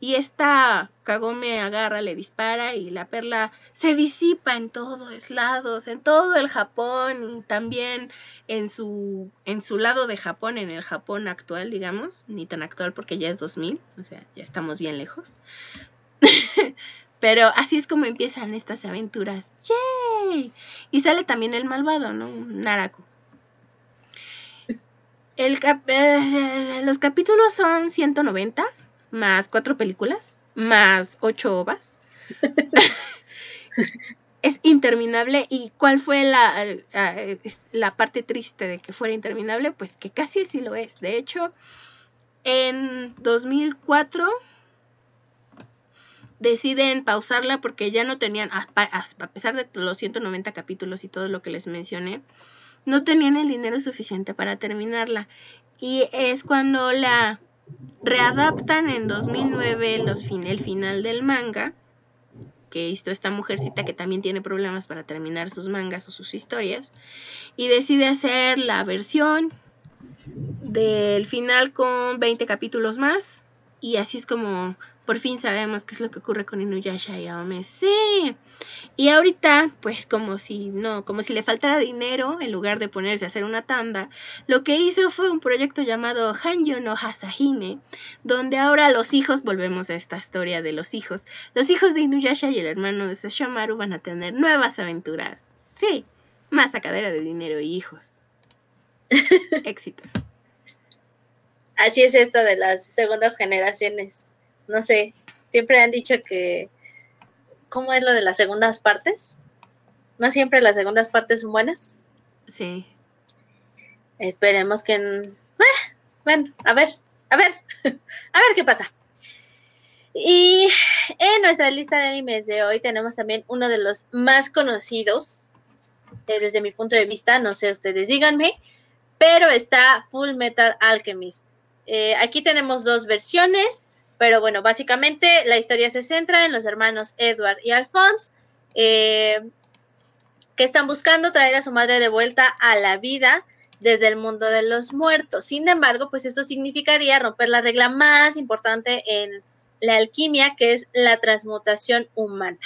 y esta Kagome agarra, le dispara y la perla se disipa en todos lados, en todo el Japón y también en su, en su lado de Japón, en el Japón actual, digamos, ni tan actual porque ya es 2000, o sea, ya estamos bien lejos. Pero así es como empiezan estas aventuras. ¡Yay! Y sale también el malvado, ¿no? Naraku. El eh, los capítulos son 190 más cuatro películas, más ocho ovas. es interminable. ¿Y cuál fue la, la, parte triste de que fuera interminable? Pues que casi sí lo es. De hecho, en 2004 deciden pausarla porque ya no tenían, a, pesar de los 190 capítulos y todo lo que les mencioné, no tenían el dinero suficiente para terminarla. Y es cuando la readaptan en 2009 los fin, el final del manga, que hizo esta mujercita que también tiene problemas para terminar sus mangas o sus historias, y decide hacer la versión del final con 20 capítulos más, y así es como por fin sabemos qué es lo que ocurre con Inuyasha y Aome. Sí. Y ahorita, pues como si no, como si le faltara dinero, en lugar de ponerse a hacer una tanda, lo que hizo fue un proyecto llamado Hanyo no Hasahime, donde ahora los hijos, volvemos a esta historia de los hijos, los hijos de Inuyasha y el hermano de Sashomaru van a tener nuevas aventuras. Sí, más sacadera de dinero y hijos. Éxito. Así es esto de las segundas generaciones no sé, siempre han dicho que, ¿cómo es lo de las segundas partes? ¿No siempre las segundas partes son buenas? Sí. Esperemos que... Ah, bueno, a ver, a ver, a ver qué pasa. Y en nuestra lista de animes de hoy tenemos también uno de los más conocidos, desde mi punto de vista, no sé, ustedes díganme, pero está Full Metal Alchemist. Eh, aquí tenemos dos versiones, pero bueno, básicamente la historia se centra en los hermanos Edward y Alphonse, eh, que están buscando traer a su madre de vuelta a la vida desde el mundo de los muertos. Sin embargo, pues esto significaría romper la regla más importante en la alquimia, que es la transmutación humana.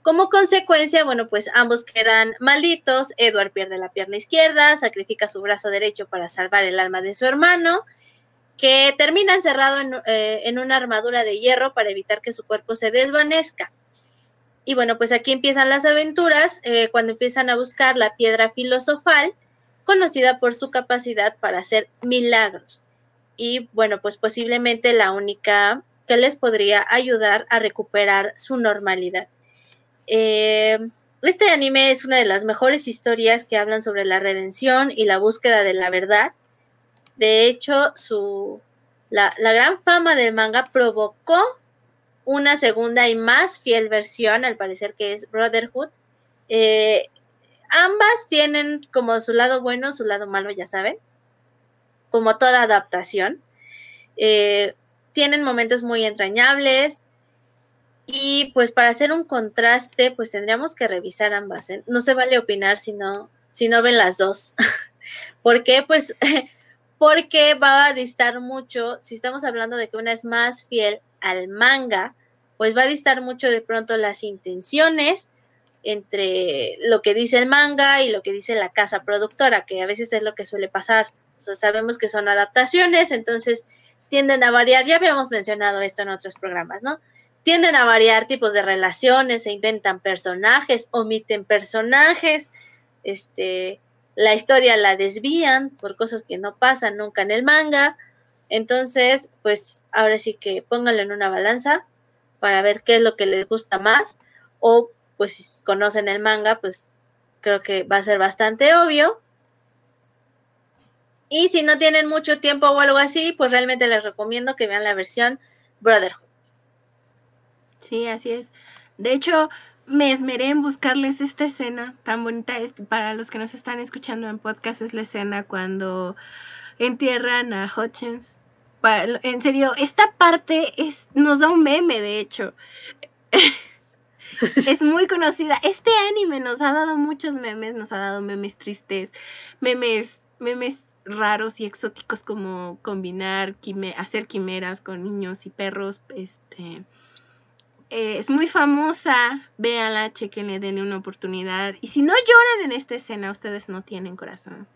Como consecuencia, bueno, pues ambos quedan malditos. Edward pierde la pierna izquierda, sacrifica su brazo derecho para salvar el alma de su hermano, que termina encerrado en, eh, una armadura de hierro para evitar que su cuerpo se desvanezca. Y bueno, pues aquí empiezan las aventuras eh, cuando empiezan a buscar la piedra filosofal, conocida por su capacidad para hacer milagros. Y bueno, pues posiblemente la única que les podría ayudar a recuperar su normalidad. Eh, este anime es una de las mejores historias que hablan sobre la redención y la búsqueda de la verdad. De hecho, su, la, gran fama del manga provocó una segunda y más fiel versión, al parecer que es Brotherhood. Eh, ambas tienen como su lado bueno, su lado malo, ya saben, como toda adaptación. Eh, tienen momentos muy entrañables y pues para hacer un contraste pues tendríamos que revisar ambas. ¿eh? No se vale opinar si no, si no ven las dos. ¿Por qué? Pues porque va a distar mucho, si estamos hablando de que una es más fiel al manga, pues va a distar mucho de pronto las intenciones entre lo que dice el manga y lo que dice la casa productora, que a veces es lo que suele pasar. O sea, sabemos que son adaptaciones, entonces tienden a variar, ya habíamos mencionado esto en otros programas, ¿no? Tienden a variar tipos de relaciones, se inventan personajes, omiten personajes, este, la historia la desvían por cosas que no pasan nunca en el manga. Entonces, pues ahora sí que pónganlo en una balanza para ver qué es lo que les gusta más o pues si conocen el manga, pues creo que va a ser bastante obvio y si no tienen mucho tiempo o algo así, pues realmente les recomiendo que vean la versión Brotherhood. Sí, así es. De hecho, me esmeré en buscarles esta escena tan bonita. Para los que nos están escuchando en podcast, es la escena cuando entierran a Hutchins. en serio, esta parte es, nos da un meme, de hecho. es muy conocida. Este anime nos ha dado muchos memes, nos ha dado memes tristes, memes, memes raros y exóticos como combinar, hacer quimeras con niños y perros, este... Eh, es muy famosa, véanla, chequenle, denle una oportunidad. Y si no lloran en esta escena, ustedes no tienen corazón.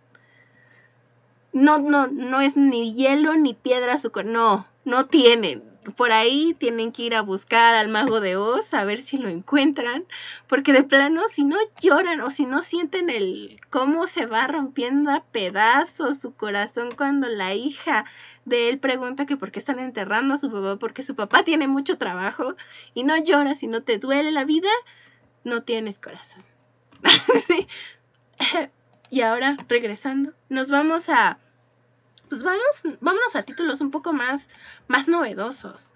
No, no, no es ni hielo ni piedra su No, no tienen por ahí tienen que ir a buscar al mago de Oz a ver si lo encuentran, porque de plano si no lloran o si no sienten el cómo se va rompiendo a pedazos su corazón cuando la hija de él pregunta que por qué están enterrando a su papá, porque su papá tiene mucho trabajo y no lloras y no te duele la vida, no tienes corazón. y ahora regresando, nos vamos a pues vamos, vámonos a títulos un poco más, más novedosos,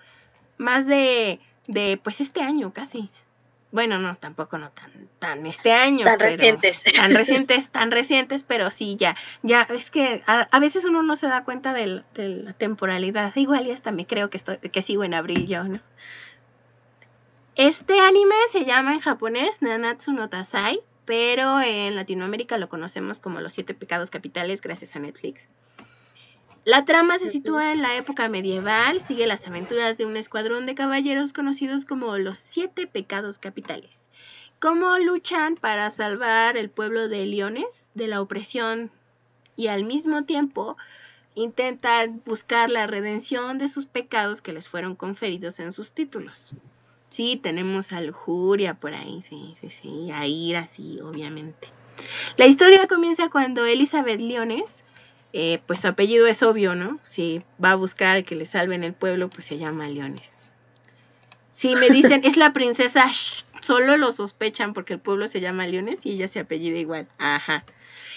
más de, de, pues este año casi. Bueno, no, tampoco no tan, tan este año. Tan recientes. Tan recientes, tan recientes, pero sí, ya, ya, es que a, veces uno no se da cuenta de, la temporalidad. Igual y hasta me creo que estoy, que sigo en abril yo, ¿no? Este anime se llama en japonés Nanatsu no Tasai, pero en Latinoamérica lo conocemos como Los Siete Pecados Capitales gracias a Netflix. La trama se sitúa en la época medieval, sigue las aventuras de un escuadrón de caballeros conocidos como los siete pecados capitales. Cómo luchan para salvar el pueblo de Leones de la opresión y al mismo tiempo intentan buscar la redención de sus pecados que les fueron conferidos en sus títulos. Sí, tenemos a lujuria por ahí, sí, sí, sí, a ira, sí, obviamente. La historia comienza cuando Elizabeth Leones eh, pues su apellido es obvio, ¿no? Si va a buscar que le salven el pueblo, pues se llama Leones. Si me dicen, es la princesa, solo lo sospechan porque el pueblo se llama Leones y ella se apellida igual. Ajá.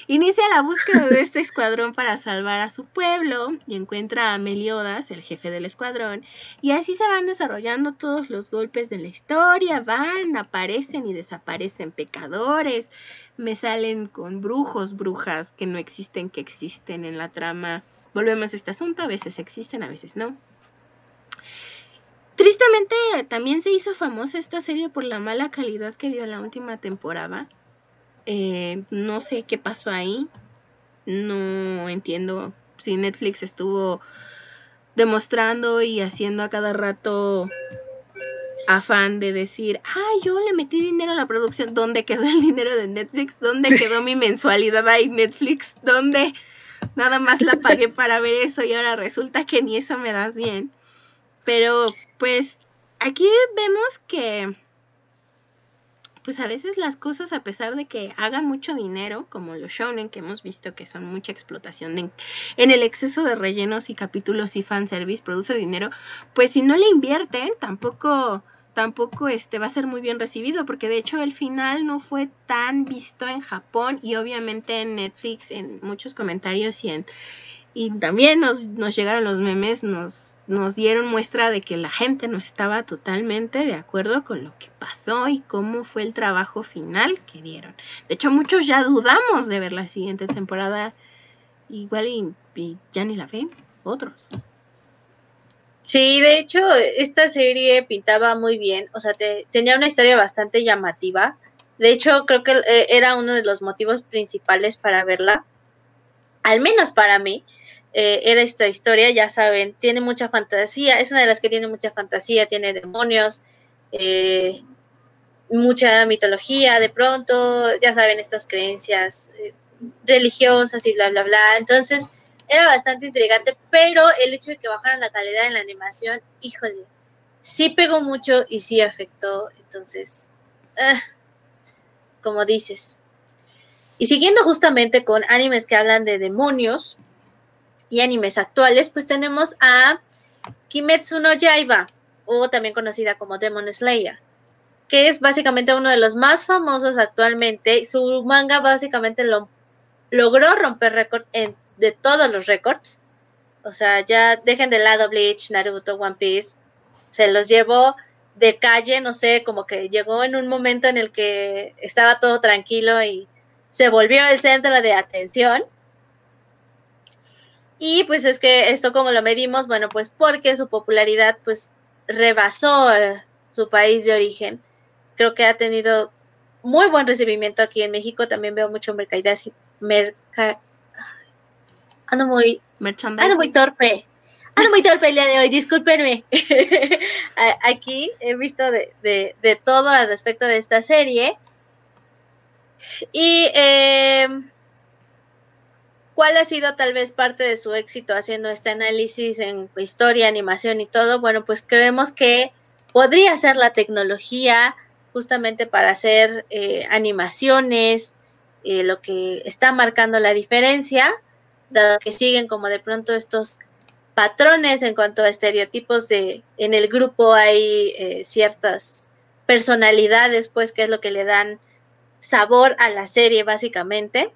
Inicia la búsqueda de este escuadrón para salvar a su pueblo y encuentra a Meliodas, el jefe del escuadrón, y así se van desarrollando todos los golpes de la historia, van, aparecen y desaparecen pecadores, me salen con brujos, brujas que no existen, que existen en la trama. Volvemos a este asunto, a veces existen, a veces no. Tristemente también se hizo famosa esta serie por la mala calidad que dio la última temporada. Eh, no sé qué pasó ahí. No entiendo si Netflix estuvo demostrando y haciendo a cada rato afán de decir, ay, yo le metí dinero a la producción. ¿Dónde quedó el dinero de Netflix? ¿Dónde quedó mi mensualidad ahí Netflix? ¿Dónde? Nada más la pagué para ver eso y ahora resulta que ni eso me das bien. Pero pues aquí vemos que pues a veces las cosas a pesar de que hagan mucho dinero, como los shonen que hemos visto que son mucha explotación en, en el exceso de rellenos y capítulos y fanservice produce dinero, pues si no le invierten tampoco tampoco este va a ser muy bien recibido porque de hecho el final no fue tan visto en Japón y obviamente en Netflix en muchos comentarios y en y también nos, nos llegaron los memes, nos, nos dieron muestra de que la gente no estaba totalmente de acuerdo con lo que pasó y cómo fue el trabajo final que dieron. De hecho, muchos ya dudamos de ver la siguiente temporada, igual y, ya ni la ven, otros. Sí, de hecho, esta serie pintaba muy bien, o sea, tenía una historia bastante llamativa. De hecho, creo que eh, era uno de los motivos principales para verla, al menos para mí, eh, era esta historia, ya saben, tiene mucha fantasía, es una de las que tiene mucha fantasía, tiene demonios, eh, mucha mitología, de pronto, ya saben, estas creencias eh, religiosas y bla, bla, bla. Entonces, era bastante intrigante, pero el hecho de que bajaran la calidad en la animación, híjole, sí pegó mucho y sí afectó. Entonces, ah, como dices. Y siguiendo justamente con animes que hablan de demonios, y animes actuales, pues tenemos a Kimetsu no Yaiba, o también conocida como Demon Slayer, que es básicamente uno de los más famosos actualmente. Su manga básicamente lo, logró romper récord de todos los récords. O sea, ya dejen de lado Bleach, Naruto, One Piece. Se los llevó de calle, no sé, como que llegó en un momento en el que estaba todo tranquilo y se volvió el centro de atención. Y pues es que esto como lo medimos, bueno, pues porque su popularidad pues rebasó eh, su país de origen. Creo que ha tenido muy buen recibimiento aquí en México. También veo mucho mercadillas. Merca... Ando muy... Ando muy torpe. Ando muy torpe el día de hoy, discúlpenme. aquí he visto de, de, de, todo al respecto de esta serie. Y... Eh, ¿Cuál ha sido tal vez parte de su éxito haciendo este análisis en historia, animación y todo? Bueno, pues creemos que podría ser la tecnología justamente para hacer eh, animaciones, eh, lo que está marcando la diferencia, dado que siguen como de pronto estos patrones en cuanto a estereotipos de en el grupo hay eh, ciertas personalidades, pues que es lo que le dan sabor a la serie básicamente.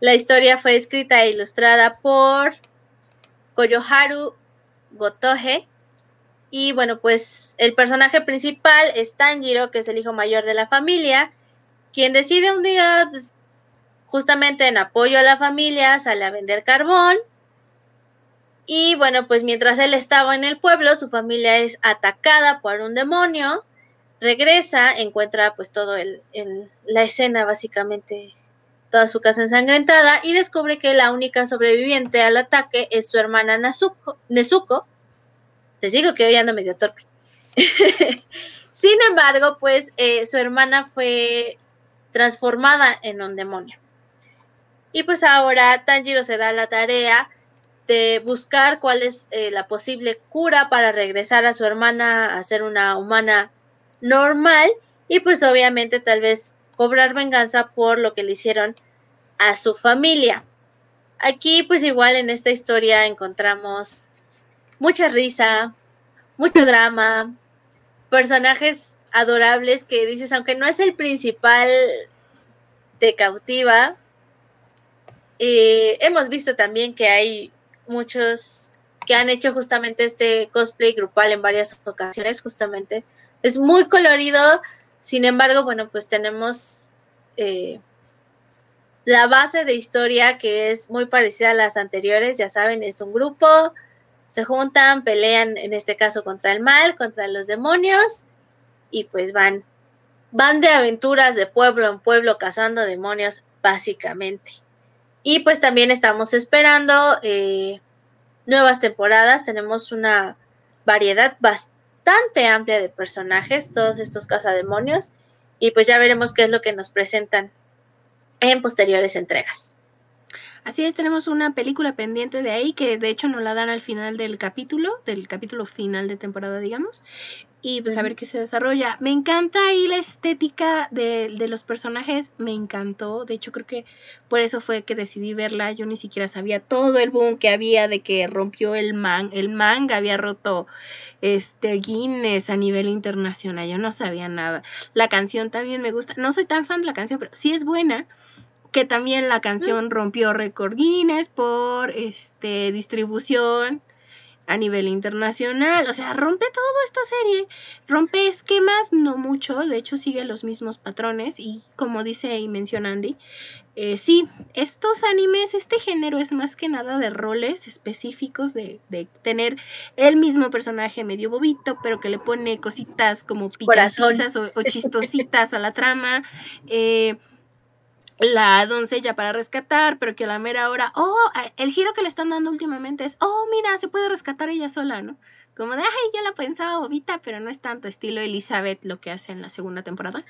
La historia fue escrita e ilustrada por Koyoharu Gotoge. Y bueno, pues el personaje principal es Tanjiro, que es el hijo mayor de la familia, quien decide un día, pues, justamente en apoyo a la familia, sale a vender carbón. Y bueno, pues mientras él estaba en el pueblo, su familia es atacada por un demonio. Regresa, encuentra pues todo el, la escena básicamente toda su casa ensangrentada y descubre que la única sobreviviente al ataque es su hermana Nezuko. Nezuko. Te digo que hoy ando medio torpe. Sin embargo, pues eh, su hermana fue transformada en un demonio. Y pues ahora Tanjiro se da la tarea de buscar cuál es eh, la posible cura para regresar a su hermana a ser una humana normal y pues obviamente tal vez cobrar venganza por lo que le hicieron a su familia. Aquí pues igual en esta historia encontramos mucha risa, mucho drama, personajes adorables que dices, aunque no es el principal, te cautiva, hemos visto también que hay muchos que han hecho justamente este cosplay grupal en varias ocasiones, justamente. Es muy colorido, sin embargo, bueno, pues tenemos eh, la base de historia que es muy parecida a las anteriores, ya saben, es un grupo, se juntan, pelean en este caso contra el mal, contra los demonios y pues van van de aventuras de pueblo en pueblo cazando demonios básicamente. Y pues también estamos esperando eh, nuevas temporadas, tenemos una variedad bastante amplia de personajes, todos estos cazademonios, y pues ya veremos qué es lo que nos presentan en posteriores entregas. Así es, tenemos una película pendiente de ahí que de hecho nos la dan al final del capítulo, del capítulo final de temporada, digamos, y pues a ver qué se desarrolla. Me encanta ahí la estética de, de, los personajes, me encantó, de hecho creo que por eso fue que decidí verla, yo ni siquiera sabía todo el boom que había de que rompió el man, el manga había roto este Guinness a nivel internacional, yo no sabía nada. La canción también me gusta, no soy tan fan de la canción, pero sí es buena que también la canción rompió récord Guinness por este distribución a nivel internacional, o sea, rompe todo esta serie, rompe esquemas, no mucho, de hecho sigue los mismos patrones y como dice y menciona Andy, eh, sí, estos animes, este género es más que nada de roles específicos, de, de tener el mismo personaje medio bobito, pero que le pone cositas como picazas o, o, chistositas a la trama, eh, la doncella para rescatar, pero que a la mera hora, oh, el giro que le están dando últimamente es, oh, mira, se puede rescatar ella sola, ¿no? Como de, ay, ya la pensaba bobita, pero no es tanto estilo Elizabeth lo que hace en la segunda temporada.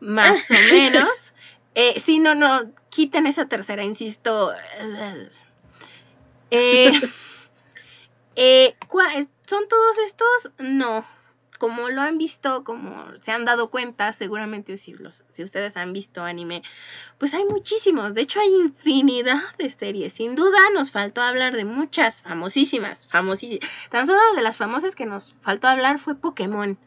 Más o menos. Eh, sí, no, no, quiten esa tercera, insisto. Eh, eh, ¿Son todos estos? No como lo han visto, como se han dado cuenta, seguramente si, los, si ustedes han visto anime, pues hay muchísimos, de hecho hay infinidad de series. Sin duda nos faltó hablar de muchas famosísimas, famosísimas. Tan solo de las famosas que nos faltó hablar fue Pokémon.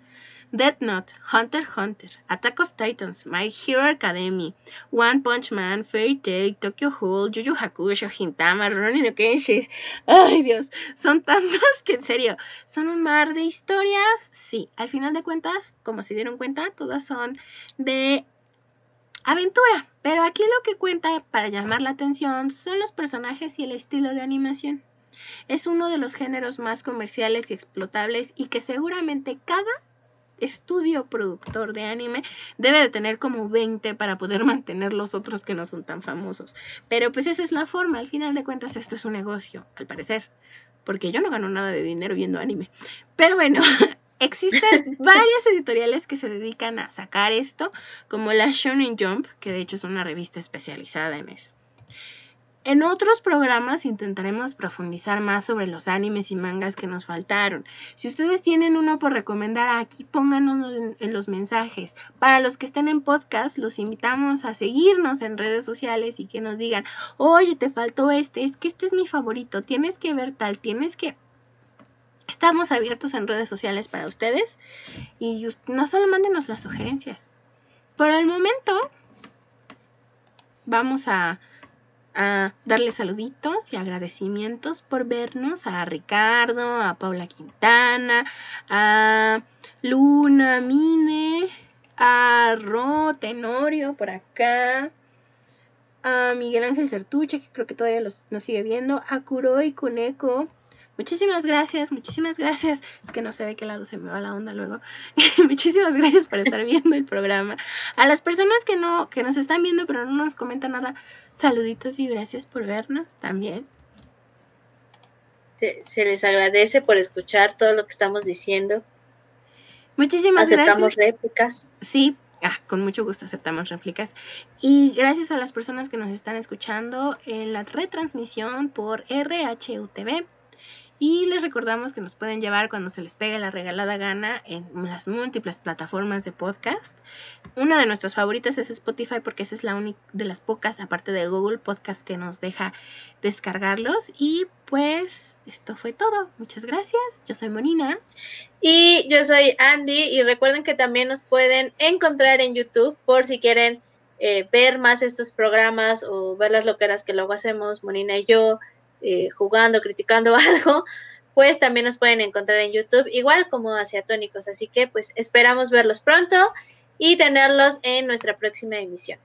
Death Note, Hunter Hunter, Attack of Titans, My Hero Academy, One Punch Man, Fairy Tail, Tokyo Ghoul, Yu Yu Hakusho, Hintama, Ronin no Kenshi. Ay, Dios, son tantos que en serio, son un mar de historias. Sí, al final de cuentas, como se dieron cuenta, todas son de aventura. Pero aquí lo que cuenta para llamar la atención son los personajes y el estilo de animación. Es uno de los géneros más comerciales y explotables y que seguramente cada estudio productor de anime debe de tener como 20 para poder mantener los otros que no son tan famosos. Pero pues esa es la forma, al final de cuentas esto es un negocio, al parecer, porque yo no gano nada de dinero viendo anime. Pero bueno, existen varias editoriales que se dedican a sacar esto, como la Shonen Jump, que de hecho es una revista especializada en eso. En otros programas intentaremos profundizar más sobre los animes y mangas que nos faltaron. Si ustedes tienen uno por recomendar aquí, pónganos en, los mensajes. Para los que estén en podcast, los invitamos a seguirnos en redes sociales y que nos digan, oye, te faltó este, es que este es mi favorito, tienes que ver tal, tienes que... Estamos abiertos en redes sociales para ustedes y no solo mándenos las sugerencias. Por el momento, vamos a a darle saluditos y agradecimientos por vernos a Ricardo, a Paula Quintana, a Luna Mine, a Ro Tenorio por acá, a Miguel Ángel Certuche, que creo que todavía los, nos sigue viendo, a Kuroi Kuneko, Muchísimas gracias, muchísimas gracias. Es que no sé de qué lado se me va la onda luego. muchísimas gracias por estar viendo el programa. A las personas que no, que nos están viendo pero no nos comentan nada, saluditos y gracias por vernos también. Se, les agradece por escuchar todo lo que estamos diciendo. Muchísimas gracias. Aceptamos réplicas. Sí, Ah, con mucho gusto aceptamos réplicas. Y gracias a las personas que nos están escuchando en la retransmisión por RHUTV y les recordamos que nos pueden llevar cuando se les pegue la regalada gana en las múltiples plataformas de podcast. Una de nuestras favoritas es Spotify porque esa es la única de las pocas, aparte de Google Podcast, que nos deja descargarlos. Y pues esto fue todo. Muchas gracias. Yo soy Monina. Y yo soy Andy. Y recuerden que también nos pueden encontrar en YouTube por si quieren eh, ver más estos programas o ver las loqueras que luego hacemos, Monina y yo, eh, jugando, criticando algo, pues también nos pueden encontrar en YouTube, igual como Asiatónicos. Así que pues esperamos verlos pronto y tenerlos en nuestra próxima emisión.